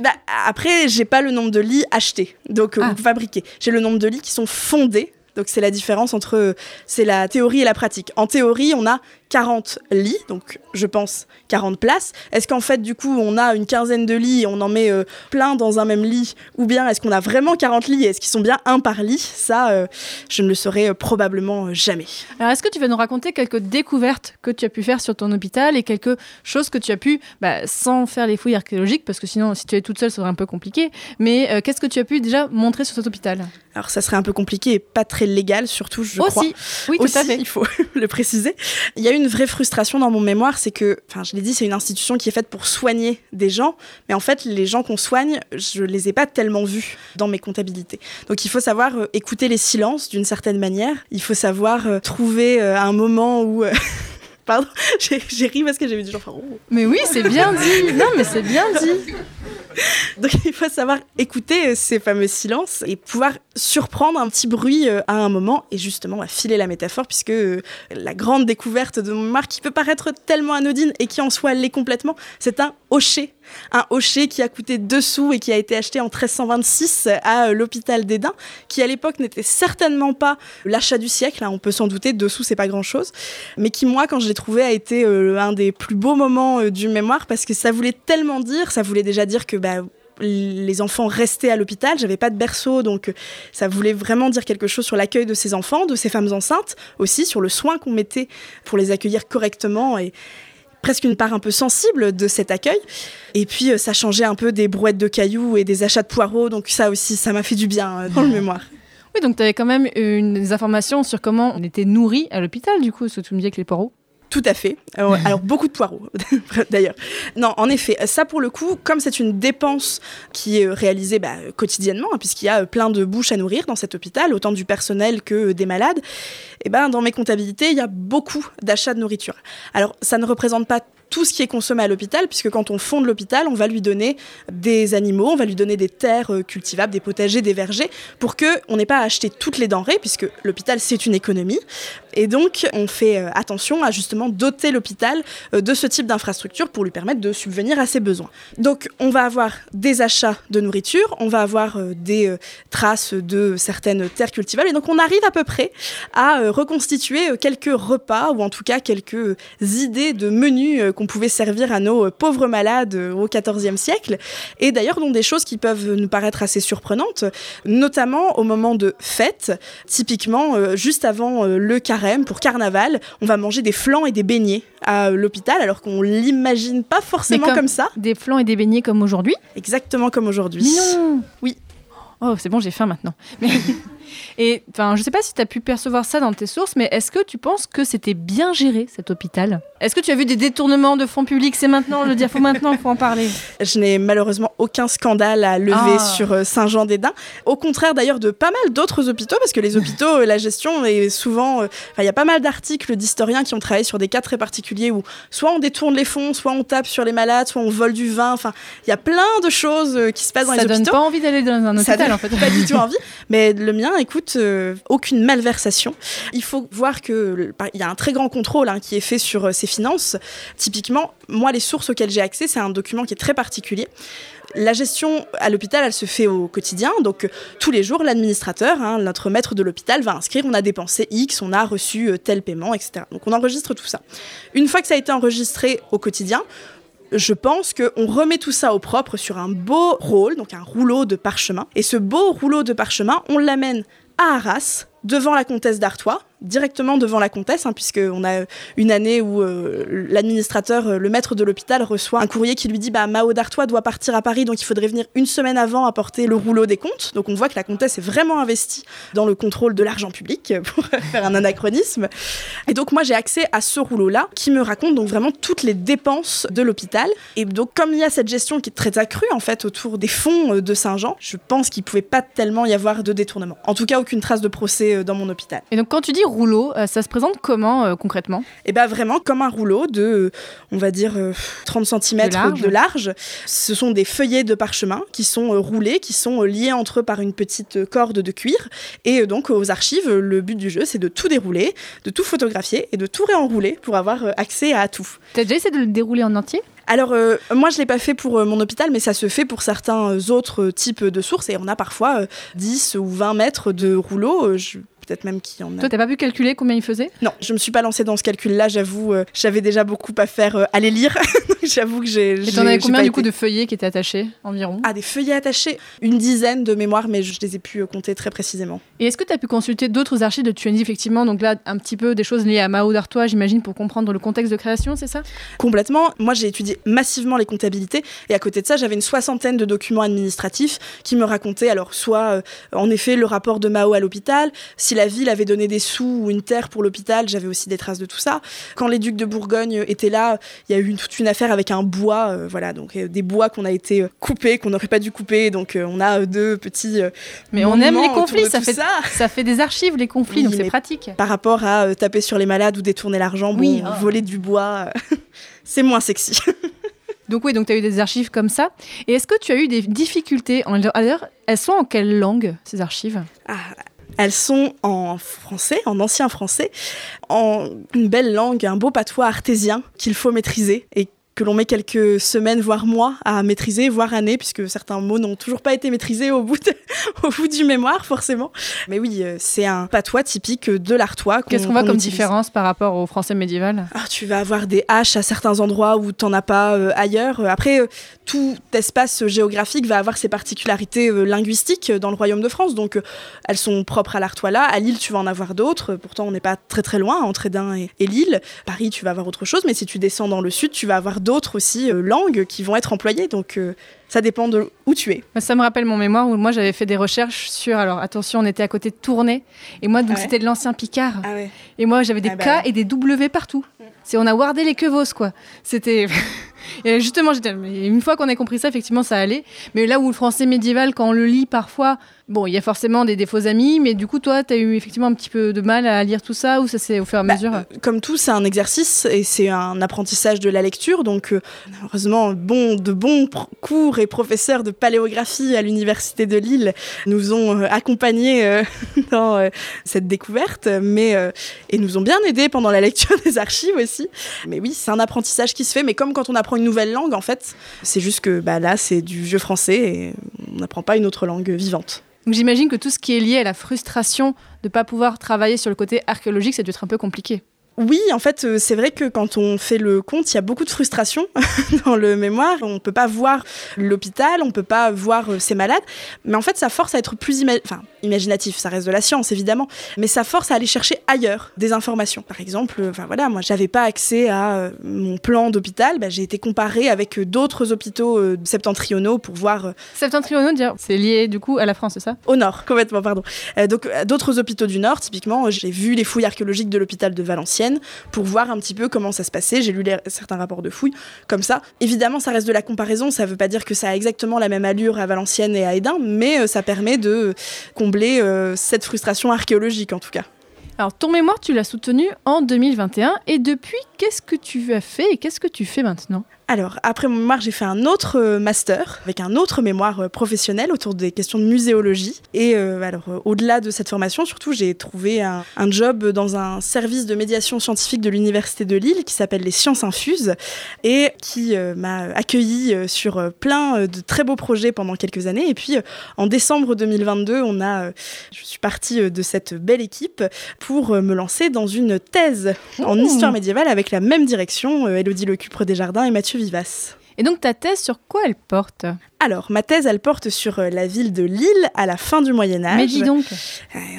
Bah, après, j'ai pas le nombre de lits achetés, donc euh, Ah. fabriqués. J'ai le nombre de lits qui sont fondés. Donc c'est la différence entre euh, c'est la théorie et la pratique. En théorie, on a 40 lits, donc je pense 40 places. Est-ce qu'en fait du coup on a une quinzaine de lits et on en met euh, plein dans un même lit? Ou bien est-ce qu'on a vraiment 40 lits et est-ce qu'ils sont bien un par lit? Ça euh, je ne le saurais euh, probablement jamais. Alors est-ce que tu vas nous raconter quelques découvertes que tu as pu faire sur ton hôpital et quelques choses que tu as pu, bah, sans faire les fouilles archéologiques, parce que sinon si tu es toute seule ça serait un peu compliqué, mais qu'est-ce que tu as pu déjà montrer sur cet hôpital? Alors ça serait un peu compliqué et pas très légal surtout je crois. Aussi, oui tout aussi, à fait. il faut le préciser. Il y a eu une vraie frustration dans mon mémoire, c'est que, enfin, je l'ai dit, c'est une institution qui est faite pour soigner des gens, mais en fait, les gens qu'on soigne, je les ai pas tellement vus dans mes comptabilités. Donc, il faut savoir euh, écouter les silences d'une certaine manière. Il faut savoir euh, trouver euh, un moment où. Pardon, j'ai ri parce que des gens faire. Oh. Mais oui, c'est bien dit. Non, mais c'est bien dit. Donc il faut savoir écouter euh, ces fameux silences et pouvoir surprendre un petit bruit euh, à un moment et justement bah, filer la métaphore puisque euh, la grande découverte de mon mémoire qui peut paraître tellement anodine et qui en soi l'est complètement, c'est un hocher. Un hocher qui a coûté 2 sous et qui a été acheté en 1326 à euh, l'hôpital d'Edin, qui à l'époque n'était certainement pas l'achat du siècle, hein, on peut s'en douter, 2 sous c'est pas grand chose, mais qui moi quand je l'ai trouvé a été euh, un des plus beaux moments euh, du mémoire parce que ça voulait tellement dire, ça voulait déjà dire que bah, les enfants restaient à l'hôpital, j'avais pas de berceau, donc ça voulait vraiment dire quelque chose sur l'accueil de ces enfants, de ces femmes enceintes, aussi sur le soin qu'on mettait pour les accueillir correctement et presque une part un peu sensible de cet accueil. Et puis euh, ça changeait un peu des brouettes de cailloux et des achats de poireaux, donc ça aussi, ça m'a fait du bien euh, dans le mémoire. Oui, donc tu avais quand même une, des informations sur comment on était nourri à l'hôpital, du coup, parce que tu me disais que les poireaux. Tout à fait. Euh, alors beaucoup de poireaux, d'ailleurs. Non, en effet, ça pour le coup, comme c'est une dépense qui est euh, réalisée bah, quotidiennement, hein, puisqu'il y a euh, plein de bouches à nourrir dans cet hôpital, autant du personnel que des malades, et ben dans mes comptabilités, il y a beaucoup d'achats de nourriture. Alors ça ne représente pas tout ce qui est consommé à l'hôpital, puisque quand on fonde l'hôpital, on va lui donner des animaux, on va lui donner des terres euh, cultivables, des potagers, des vergers, pour que on n'ait pas à acheter toutes les denrées, puisque l'hôpital c'est une économie. Et donc on fait euh, attention à justement doter l'hôpital euh, de ce type d'infrastructure pour lui permettre de subvenir à ses besoins. Donc on va avoir des achats de nourriture, on va avoir des traces de certaines terres cultivables, et donc on arrive à peu près à reconstituer quelques repas, ou en tout cas quelques idées de menus qu'on pouvait servir à nos euh, pauvres malades euh, au XIVe siècle, et d'ailleurs dont des choses qui peuvent nous paraître assez surprenantes, notamment au moment de fêtes, typiquement euh, juste avant le carême, pour carnaval, on va manger des flancs et des beignets à l'hôpital, alors qu'on l'imagine pas forcément comme- comme ça, Des flancs et des beignets comme aujourd'hui? exactement comme aujourd'hui. Mignon Oui. Oh, c'est bon, j'ai faim maintenant. Mais- Et enfin, je sais pas si tu as pu percevoir ça dans tes sources, mais est-ce que tu penses que c'était bien géré cet hôpital? Est-ce que tu as vu des détournements de fonds publics? C'est maintenant, le dire, faut maintenant, faut en parler. Je n'ai malheureusement aucun scandale à lever Ah. sur euh, Saint-Jean-des-Dins. Au contraire d'ailleurs de pas mal d'autres hôpitaux, parce que les hôpitaux, euh, la gestion est souvent... euh, Il y a pas mal d'articles d'historiens qui ont travaillé sur des cas très particuliers où soit on détourne les fonds, soit on tape sur les malades, soit on vole du vin. Enfin, il y a plein de choses qui se passent dans Ça les donne hôpitaux. pas envie d'aller dans un Ça hôpital, donne en fait. pas du tout envie. Mais le mien, écoute, euh, aucune malversation. Il faut voir que le- par- il y a un très grand contrôle hein, qui est fait sur euh, ses finances. Typiquement, moi, les sources auxquelles j'ai accès, c'est un document qui est très particulier. La gestion à l'hôpital, elle se fait au quotidien. Donc, tous les jours, l'administrateur, hein, notre maître de l'hôpital, va inscrire on a dépensé X, on a reçu euh, tel paiement, etc. Donc, on enregistre tout ça. Une fois que ça a été enregistré au quotidien, je pense qu'on remet tout ça au propre sur un beau rôle, donc un rouleau de parchemin. Et ce beau rouleau de parchemin, on l'amène à Arras, devant la comtesse d'Artois, directement devant la comtesse, hein, puisqu'on a une année où euh, l'administrateur, euh, le maître de l'hôpital, reçoit un courrier qui lui dit bah, Mao d'Artois doit partir à Paris, donc il faudrait venir une semaine avant apporter le rouleau des comptes. Donc on voit que la comtesse est vraiment investie dans le contrôle de l'argent public, pour faire un anachronisme. Et donc moi j'ai accès à ce rouleau-là, qui me raconte donc vraiment toutes les dépenses de l'hôpital. Et donc comme il y a cette gestion qui est très accrue en fait autour des fonds euh, de Saint-Jean, je pense qu'il pouvait pas tellement y avoir de détournement. En tout cas, aucune trace de procès dans mon hôpital. Et donc quand tu dis rouleau, ça se présente comment concrètement? Et bien vraiment comme un rouleau de, on va dire, 30 cm de large. de large. Ce sont des feuillets de parchemin qui sont roulés, qui sont liés entre eux par une petite corde de cuir. Et donc aux archives, le but du jeu, c'est de tout dérouler, de tout photographier et de tout réenrouler pour avoir accès à tout. T'as déjà essayé de le dérouler en entier? Alors, euh, moi, je ne l'ai pas fait pour euh, mon hôpital, mais ça se fait pour certains autres types de sources. Et on a parfois euh, 10 ou 20 mètres de rouleau. Je peut-être même qui en a. Toi, t'as pas pu calculer combien il faisait? Non, je me suis pas lancée dans ce calcul-là, j'avoue. euh, J'avais déjà beaucoup à faire euh, à les lire. j'avoue que j'ai. Et t'en avais combien du coup de feuillets qui étaient attachés environ? Ah, des feuillets attachés Une dizaine de mémoires, mais je les ai pu euh, compter très précisément. Et est-ce que tu as pu consulter d'autres archives de Tunisie, effectivement? Donc là, un petit peu des choses liées à Mao d'Artois, j'imagine, pour comprendre le contexte de création, c'est ça? Complètement. Moi, j'ai étudié massivement les comptabilités et à côté de ça, j'avais une soixantaine de documents administratifs qui me racontaient alors soit euh, en effet le rapport de Mao à l'hôpital, si la ville avait donné des sous ou une terre pour l'hôpital, j'avais aussi des traces de tout ça. Quand les ducs de Bourgogne étaient là, il y a eu une- toute une affaire avec un bois, euh, voilà, donc euh, des bois qu'on a été euh, coupés, qu'on n'aurait pas dû couper, donc on a deux petits. Mais on aime les conflits, ça fait, ça. ça fait des archives, les conflits, Oui, donc c'est pratique. Par rapport à taper sur les malades ou détourner l'argent, bon, Oui, voler du bois, c'est moins sexy. Donc oui, donc tu as eu des archives comme ça. Et est-ce que tu as eu des difficultés en... Alors, elles sont en quelle langue, ces archives? Ah, elles sont en français, en ancien français, en une belle langue, un beau patois artésien qu'il faut maîtriser que l'on met quelques semaines, voire mois à maîtriser, voire années, puisque certains mots n'ont toujours pas été maîtrisés au bout, de- au bout du mémoire, forcément. Mais oui, euh, c'est un patois typique de l'artois. Qu'est-ce qu'on voit comme utilise. différence par rapport au français médiéval? Ah, tu vas avoir des haches à certains endroits où t'en as pas euh, ailleurs. Euh, Après, euh, tout espace géographique va avoir ses particularités euh, linguistiques dans le royaume de France. Donc, elles sont propres à l'Artois là. À Lille, tu vas en avoir d'autres. Pourtant, on n'est pas très très loin entre Édin et, et Lille. Paris, tu vas avoir autre chose. Mais si tu descends dans le sud, tu vas avoir d'autres aussi euh, langues qui vont être employées. Donc, euh, ça dépend de où tu es. Ça me rappelle mon mémoire où moi j'avais fait des recherches sur. Alors attention, on était à côté de Tournai. Et moi, donc Ah ouais c'était de l'ancien Picard. Ah ouais. Et moi j'avais des Ah bah K et des W partout. C'est on a wardé les quevos quoi. C'était. Et justement, j'étais. Une fois qu'on a compris ça, effectivement, ça allait. Mais là où le français médiéval, quand on le lit parfois, bon, il y a forcément des, des faux amis. Mais du coup, toi, t'as eu effectivement un petit peu de mal à lire tout ça ou ça c'est au fur et à Bah, mesure euh, comme tout, c'est un exercice et c'est un apprentissage de la lecture. Donc, euh, heureusement, bon, de bons cours et professeurs de paléographie à l'université de Lille nous ont euh, accompagnés euh, dans cette découverte, mais et nous ont bien aidés pendant la lecture des archives aussi. Mais oui, c'est un apprentissage qui se fait. Mais comme quand on apprend une nouvelle langue, en fait, c'est juste que bah, là, c'est du vieux français et on n'apprend pas une autre langue vivante. Donc j'imagine que tout ce qui est lié à la frustration de ne pas pouvoir travailler sur le côté archéologique, ça dû être un peu compliqué. Oui, en fait, euh, c'est vrai que quand on fait le compte, il y a beaucoup de frustration dans le mémoire. On peut pas voir l'hôpital, on peut pas voir euh, ses malades, mais en fait, ça force à être plus ima- enfin, imaginatif. Ça reste de la science, évidemment, mais ça force à aller chercher ailleurs des informations. Par exemple, euh, enfin voilà, moi, j'avais pas accès à mon plan d'hôpital. Bah, j'ai été comparée avec d'autres hôpitaux septentrionaux pour voir Septentrionaux, dire, c'est lié du coup à la France, c'est ça? Au nord, complètement, pardon. Donc, d'autres hôpitaux du nord, typiquement, j'ai vu les fouilles archéologiques de l'hôpital de Valenciennes pour voir un petit peu comment ça se passait. J'ai lu certains rapports de fouilles, comme ça. Évidemment, ça reste de la comparaison, ça veut pas dire que ça a exactement la même allure à Valenciennes et à Édin, mais euh, ça permet de combler euh, cette frustration archéologique, en tout cas. Alors ton mémoire, tu l'as soutenu en 2021 et depuis, qu'est-ce que tu as fait et qu'est-ce que tu fais maintenant? Alors, après mon mémoire, j'ai fait un autre euh, master avec un autre mémoire euh, professionnel autour des questions de muséologie. Et euh, alors, au-delà de cette formation, surtout, j'ai trouvé un, un job dans un service de médiation scientifique de l'Université de Lille qui s'appelle les Sciences Infuses et qui euh, m'a accueilli sur plein de très beaux projets pendant quelques années. Et puis, en décembre 2022, on a, je suis partie de cette belle équipe pour me lancer dans une thèse en Mmh. histoire médiévale avec la même direction, Élodie Lecupre Desjardins et Mathieu Et donc ta thèse, sur quoi elle porte? Alors, ma thèse, elle porte sur euh, la ville de Lille à la fin du Moyen Âge. Mais dis donc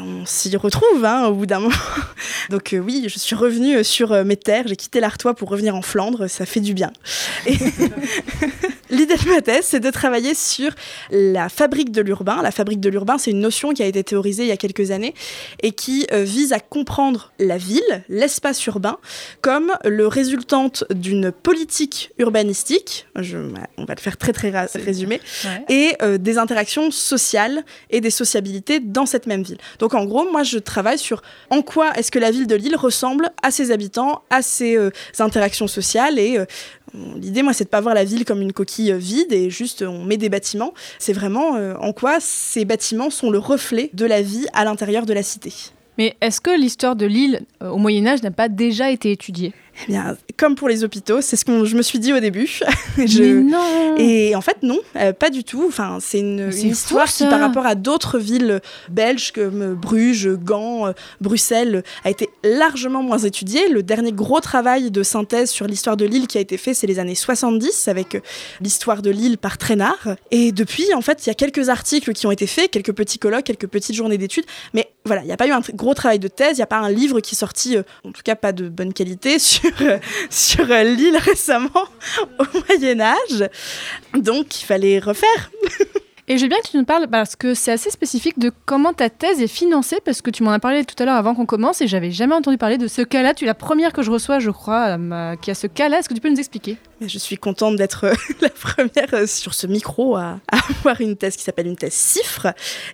on s'y retrouve hein, au bout d'un moment. Donc euh, oui, je suis revenue euh, sur euh, mes terres, j'ai quitté l'Artois pour revenir en Flandre, ça fait du bien. Et L'idée de ma thèse, c'est de travailler sur la fabrique de l'urbain. La fabrique de l'urbain, c'est une notion qui a été théorisée il y a quelques années et qui euh, vise à comprendre la ville, l'espace urbain, comme le résultante d'une politique urbanistique, je- on va le faire très très et euh, des interactions sociales et des sociabilités dans cette même ville. Donc en gros, moi je travaille sur en quoi est-ce que la ville de Lille ressemble à ses habitants, à ses euh, interactions sociales et euh, L'idée, moi, c'est de pas voir la ville comme une coquille vide et juste on met des bâtiments. C'est vraiment en quoi ces bâtiments sont le reflet de la vie à l'intérieur de la cité. Mais est-ce que l'histoire de l'île au Moyen Âge n'a pas déjà été étudiée? Eh bien, comme pour les hôpitaux, c'est ce que je me suis dit au début. Je- Mais non Et en fait, non, euh, pas du tout. Enfin, c'est une, histoire fou, qui, par rapport à d'autres villes belges comme Bruges, Gand, euh, Bruxelles, a été largement moins étudiée. Le dernier gros travail de synthèse sur l'histoire de l'île qui a été fait, c'est les années 70 avec euh, l'histoire de l'île par Traînard. Et depuis, en fait, il y a quelques articles qui ont été faits, quelques petits colloques, quelques petites journées d'études. Mais voilà, il n'y a pas eu un gros travail de thèse, il n'y a pas un livre qui est sorti, en tout cas pas de bonne qualité, sur, sur euh, l'île récemment au Moyen Âge. Donc il fallait refaire. Et je veux bien que tu nous parles, parce que c'est assez spécifique, de comment ta thèse est financée, parce que tu m'en as parlé tout à l'heure avant qu'on commence, et j'avais jamais entendu parler de ce cas-là. Tu es la première que je reçois, je crois, euh, qui a ce cas-là. Est-ce que tu peux nous expliquer? Je suis contente d'être euh, la première euh, sur ce micro à, à avoir une thèse qui s'appelle une thèse CIFRE.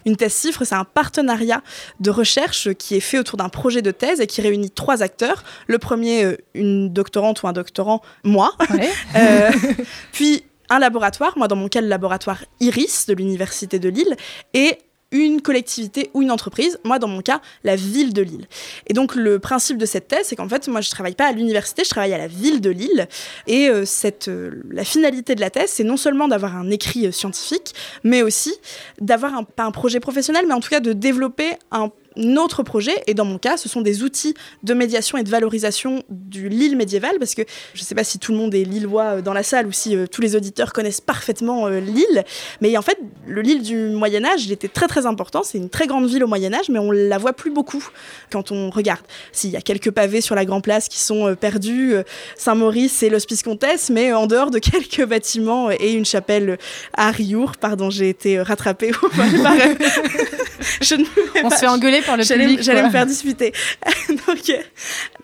Une thèse CIFRE, c'est un partenariat de recherche qui est fait autour d'un projet de thèse et qui réunit trois acteurs. Le premier, euh, une doctorante ou un doctorant, moi. Ouais. Puis un laboratoire, moi dans mon cas le laboratoire Iris de l'Université de Lille, et une collectivité ou une entreprise, moi dans mon cas la ville de Lille. Et donc le principe de cette thèse, c'est qu'en fait moi je travaille pas à l'université, je travaille à la ville de Lille. Et euh, cette, euh, la finalité de la thèse, c'est non seulement d'avoir un écrit euh, scientifique, mais aussi d'avoir un, pas un projet professionnel, mais en tout cas de développer un autre projet, et dans mon cas, ce sont des outils de médiation et de valorisation du Lille médiéval, parce que je ne sais pas si tout le monde est lillois euh, dans la salle ou si euh, tous les auditeurs connaissent parfaitement euh, Lille, mais en fait, le Lille du Moyen Âge, il était très très important, c'est une très grande ville au Moyen Âge, mais on la voit plus beaucoup quand on regarde. S'il y a quelques pavés sur la Grand Place qui sont euh, perdus, Saint-Maurice et l'Hospice Comtesse, mais en dehors de quelques bâtiments et une chapelle à Riour, pardon, j'ai été rattrapée par... je ne pouvais On pas- se fait engueuler par le public. j'allais me faire disputer. Donc, euh,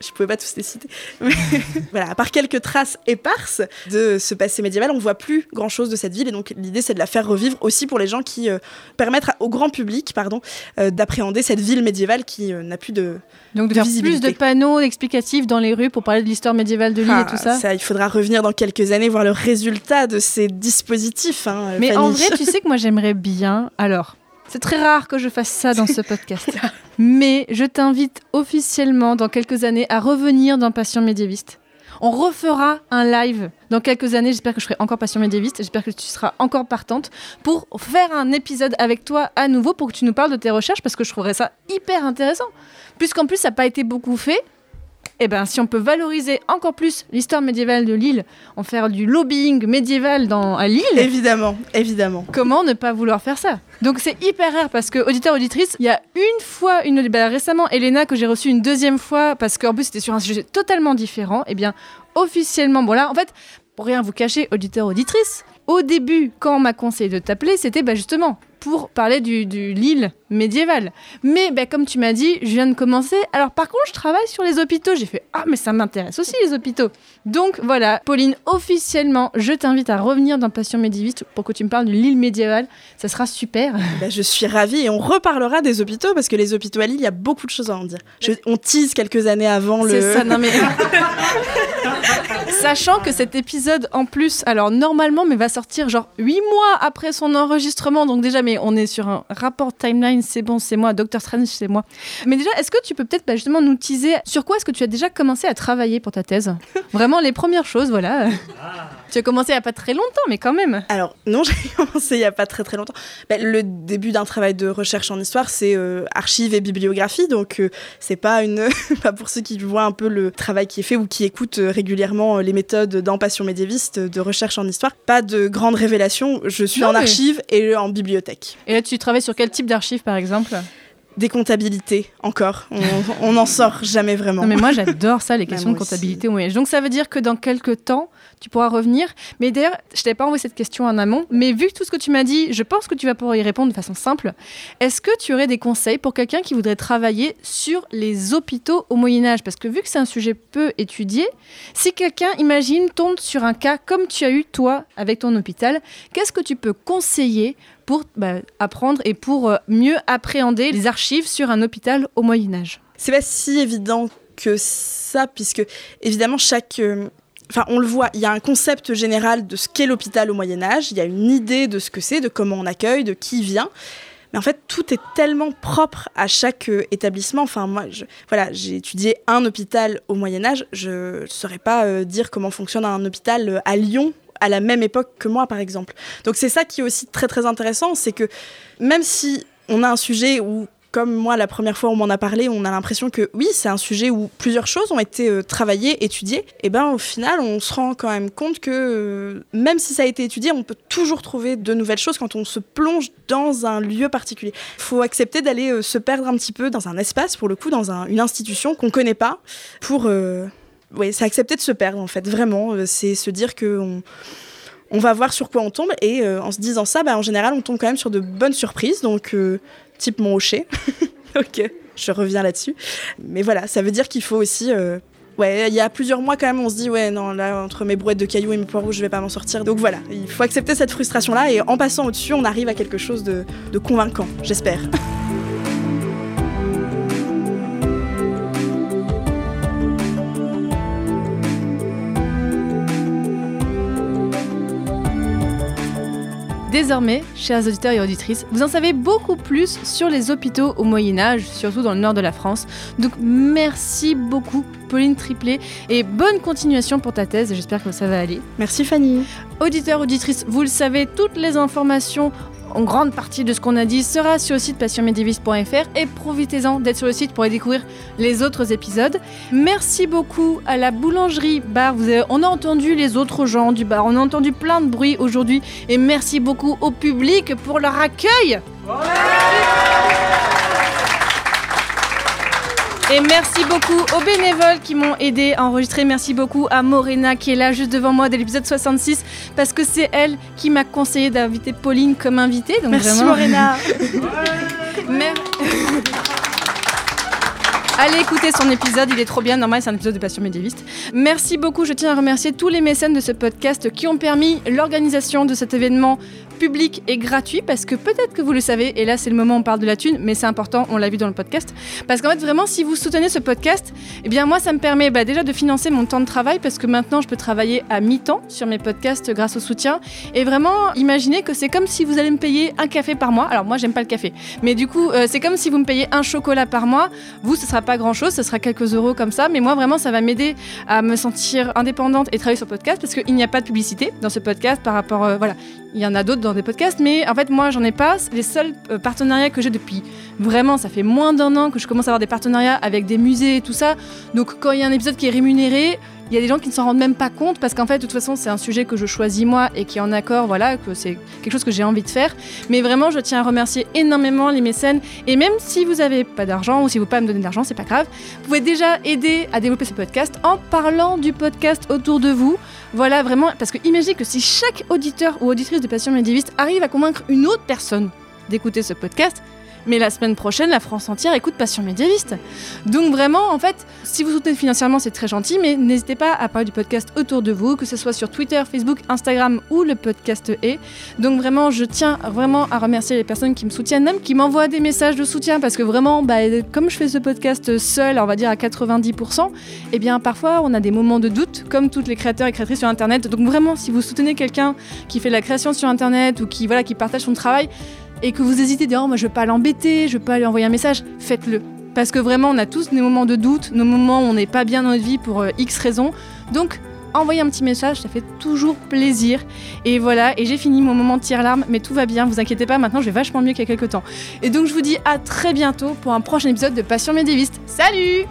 je pouvais pas tous les citer. Mais voilà, à part quelques traces éparses de ce passé médiéval, on voit plus grand chose de cette ville. Et donc, l'idée, c'est de la faire revivre aussi pour les gens qui euh, permettent au grand public, pardon, euh, d'appréhender cette ville médiévale qui euh, n'a plus de. Donc de de faire plus de panneaux explicatifs dans les rues pour parler de l'histoire médiévale de l'île Ah, et tout ça. Il faudra revenir dans quelques années voir le résultat de ces dispositifs. hein, Mais en vrai, tu sais que moi j'aimerais bien. Alors, c'est très rare que je fasse ça dans ce podcast. Mais je t'invite officiellement dans quelques années à revenir dans Passion médiéviste. On refera un live dans quelques années. J'espère que je serai encore passion médiéviste. J'espère que tu seras encore partante pour faire un épisode avec toi à nouveau pour que tu nous parles de tes recherches parce que je trouverais ça hyper intéressant. Puisqu'en plus, ça n'a pas été beaucoup fait. Eh ben, si on peut valoriser encore plus l'histoire médiévale de l'île, en faire du lobbying médiéval dans, à Lille, Évidemment, évidemment. Comment ne pas vouloir faire ça? Donc c'est hyper rare parce que auditeur auditrice, il y a une fois une bah, récemment Elena que j'ai reçue une deuxième fois parce qu'en plus c'était sur un sujet totalement différent. Et bien officiellement, bon là en fait pour rien vous cacher, auditeur auditrice, au début quand on m'a conseillé de t'appeler, c'était bah, justement pour parler du, du Lille médiéval. Mais bah, comme tu m'as dit, je viens de commencer. Alors par contre, je travaille sur les hôpitaux. J'ai fait ah mais ça m'intéresse aussi les hôpitaux. Donc voilà, Pauline, officiellement, je t'invite à revenir dans Passion médiéviste pour que tu me parles de l'île médiévale. Ça sera super. Bah, je suis ravie et on reparlera des hôpitaux parce que les hôpitaux à Lille, il y a beaucoup de choses à en dire. Je- on tease quelques années avant le. C'est ça, non mais. Sachant que cet épisode en plus, alors normalement, mais va sortir genre 8 mois après son enregistrement, donc déjà, mais on est sur un rapport timeline, c'est bon, c'est moi, Doctor Strange, c'est moi. Mais déjà, est-ce que tu peux peut-être bah, justement nous teaser sur quoi est-ce que tu as déjà commencé à travailler pour ta thèse? Vraiment les premières choses, voilà. Tu as commencé il n'y a pas très longtemps, mais quand même. Alors, non, j'ai commencé il n'y a pas très très longtemps. Ben, le début d'un travail de recherche en histoire, c'est euh, archives et bibliographie. Donc, euh, c'est pas une. pas pour ceux qui voient un peu le travail qui est fait ou qui écoutent euh, régulièrement euh, les méthodes dans Passion médiéviste de recherche en histoire. Pas de grandes révélations. Je suis Non, en mais- archives et en bibliothèque. Et là, tu travailles sur quel type d'archives, par exemple? Des comptabilités, encore. On- n'en sort jamais vraiment. Non, mais moi, j'adore ça, les questions moi de comptabilité au Moyen-Âge. Donc, ça veut dire que dans quelques temps, tu pourras revenir. Mais d'ailleurs, je t'avais pas envoyé cette question en amont, mais vu tout ce que tu m'as dit, je pense que tu vas pouvoir y répondre de façon simple. Est-ce que tu aurais des conseils pour quelqu'un qui voudrait travailler sur les hôpitaux au Moyen-Âge? Parce que vu que c'est un sujet peu étudié, si quelqu'un, imagine, tombe sur un cas comme tu as eu, toi, avec ton hôpital, qu'est-ce que tu peux conseiller pour bah, apprendre et pour euh, mieux appréhender les archives sur un hôpital au Moyen-Âge? C'est pas si évident que ça, puisque évidemment, chaque. euh, Enfin, on le voit, il y a un concept général de ce qu'est l'hôpital au Moyen-Âge, il y a une idée de ce que c'est, de comment on accueille, de qui vient. Mais en fait, tout est tellement propre à chaque euh, établissement. Enfin, moi, voilà, j'ai étudié un hôpital au Moyen-Âge. Je ne saurais pas euh, dire comment fonctionne un hôpital euh, à Lyon à la même époque que moi, par exemple. Donc, c'est ça qui est aussi très, très intéressant. C'est que même si on a un sujet où comme moi, la première fois où on m'en a parlé, on a l'impression que oui, c'est un sujet où plusieurs choses ont été euh, travaillées, étudiées. Et ben au final, on se rend quand même compte que euh, même si ça a été étudié, on peut toujours trouver de nouvelles choses quand on se plonge dans un lieu particulier. Il faut accepter d'aller euh, se perdre un petit peu dans un espace, pour le coup, dans un- une institution qu'on connaît pas, pour... oui, c'est accepter de se perdre en fait, vraiment. C'est se dire que on, on va voir sur quoi on tombe et en se disant ça, bah, en général, on tombe quand même sur de bonnes surprises. Donc, type mon hocher. ok, je reviens là-dessus. Mais voilà, ça veut dire qu'il faut aussi. euh, Ouais, il y a plusieurs mois quand même, on se dit, ouais, non, là, entre mes brouettes de cailloux et mes poireaux, je vais pas m'en sortir. Donc voilà, il faut accepter cette frustration-là et en passant au-dessus, on arrive à quelque chose de, de convaincant, j'espère. Désormais, chers auditeurs et auditrices, vous en savez beaucoup plus sur les hôpitaux au Moyen Âge, surtout dans le nord de la France. Donc merci beaucoup Pauline Triplet et bonne continuation pour ta thèse, j'espère que ça va aller. Merci Fanny. Auditeurs, auditrices, vous le savez, toutes les informations en grande partie de ce qu'on a dit sera sur le site passionmédiéviste.fr et profitez-en d'être sur le site pour aller découvrir les autres épisodes. Merci beaucoup à la boulangerie bar. On a entendu les autres gens du bar, on a entendu plein de bruit aujourd'hui et merci beaucoup au public pour leur accueil. Et merci beaucoup aux bénévoles qui m'ont aidé à enregistrer. Merci beaucoup à Morena qui est là juste devant moi dès l'épisode 66 parce que c'est elle qui m'a conseillé d'inviter Pauline comme invitée. Donc Merci vraiment, Morena. Mer- Allez écouter son épisode, il est trop bien, normal c'est un épisode de Passion médiéviste. Merci beaucoup, je tiens à remercier tous les mécènes de ce podcast qui ont permis l'organisation de cet événement public et gratuit parce que peut-être que vous le savez, et là c'est le moment où on parle de la thune, mais c'est important, on l'a vu dans le podcast, parce qu'en fait vraiment si vous soutenez ce podcast, eh bien moi ça me permet bah, déjà de financer mon temps de travail parce que maintenant je peux travailler à mi-temps sur mes podcasts grâce au soutien. Et vraiment imaginez que c'est comme si vous allez me payer un café par mois. Alors moi j'aime pas le café, mais du coup euh, c'est comme si vous me payez un chocolat par mois. Vous ce sera pas grand chose, ce sera quelques euros comme ça, mais moi vraiment ça va m'aider à me sentir indépendante et travailler sur le podcast parce qu'il n'y a pas de publicité dans ce podcast par rapport euh, voilà. Il y en a d'autres dans des podcasts, mais en fait, moi, j'en ai pas. Les seuls euh, partenariats que j'ai depuis vraiment, ça fait moins d'un an que je commence à avoir des partenariats avec des musées et tout ça. Donc, quand il y a un épisode qui est rémunéré, il y a des gens qui ne s'en rendent même pas compte parce qu'en fait, de toute façon, c'est un sujet que je choisis moi et qui est en accord, voilà, que c'est quelque chose que j'ai envie de faire. Mais vraiment, je tiens à remercier énormément les mécènes. Et même si vous n'avez pas d'argent ou si vous ne pouvez pas me donner d'argent, c'est pas grave. Vous pouvez déjà aider à développer ce podcast en parlant du podcast autour de vous. Voilà, vraiment, parce que imaginez que si chaque auditeur ou auditrice de Passion médiéviste arrive à convaincre une autre personne d'écouter ce podcast, mais la semaine prochaine, la France entière écoute Passion médiéviste. Donc vraiment, en fait, si vous soutenez financièrement, c'est très gentil, mais n'hésitez pas à parler du podcast autour de vous, que ce soit sur Twitter, Facebook, Instagram ou le podcast est. Donc vraiment, je tiens vraiment à remercier les personnes qui me soutiennent, même qui m'envoient des messages de soutien, parce que vraiment, bah, comme je fais ce podcast seul, on va dire à 90%, eh bien parfois on a des moments de doute, comme toutes les créateurs et créatrices sur Internet. Donc vraiment, si vous soutenez quelqu'un qui fait de la création sur Internet ou qui, voilà, qui partage son travail, et que vous hésitez, dire oh, moi je veux pas l'embêter, je veux pas lui envoyer un message, faites-le. Parce que vraiment, on a tous des moments de doute, nos moments où on n'est pas bien dans notre vie pour euh, X raisons. Donc, envoyer un petit message, ça fait toujours plaisir. Et voilà, et j'ai fini mon moment de tire-larme, mais tout va bien, vous inquiétez pas, maintenant je vais vachement mieux qu'il y a quelques temps. Et donc je vous dis à très bientôt pour un prochain épisode de Passion médiéviste. Salut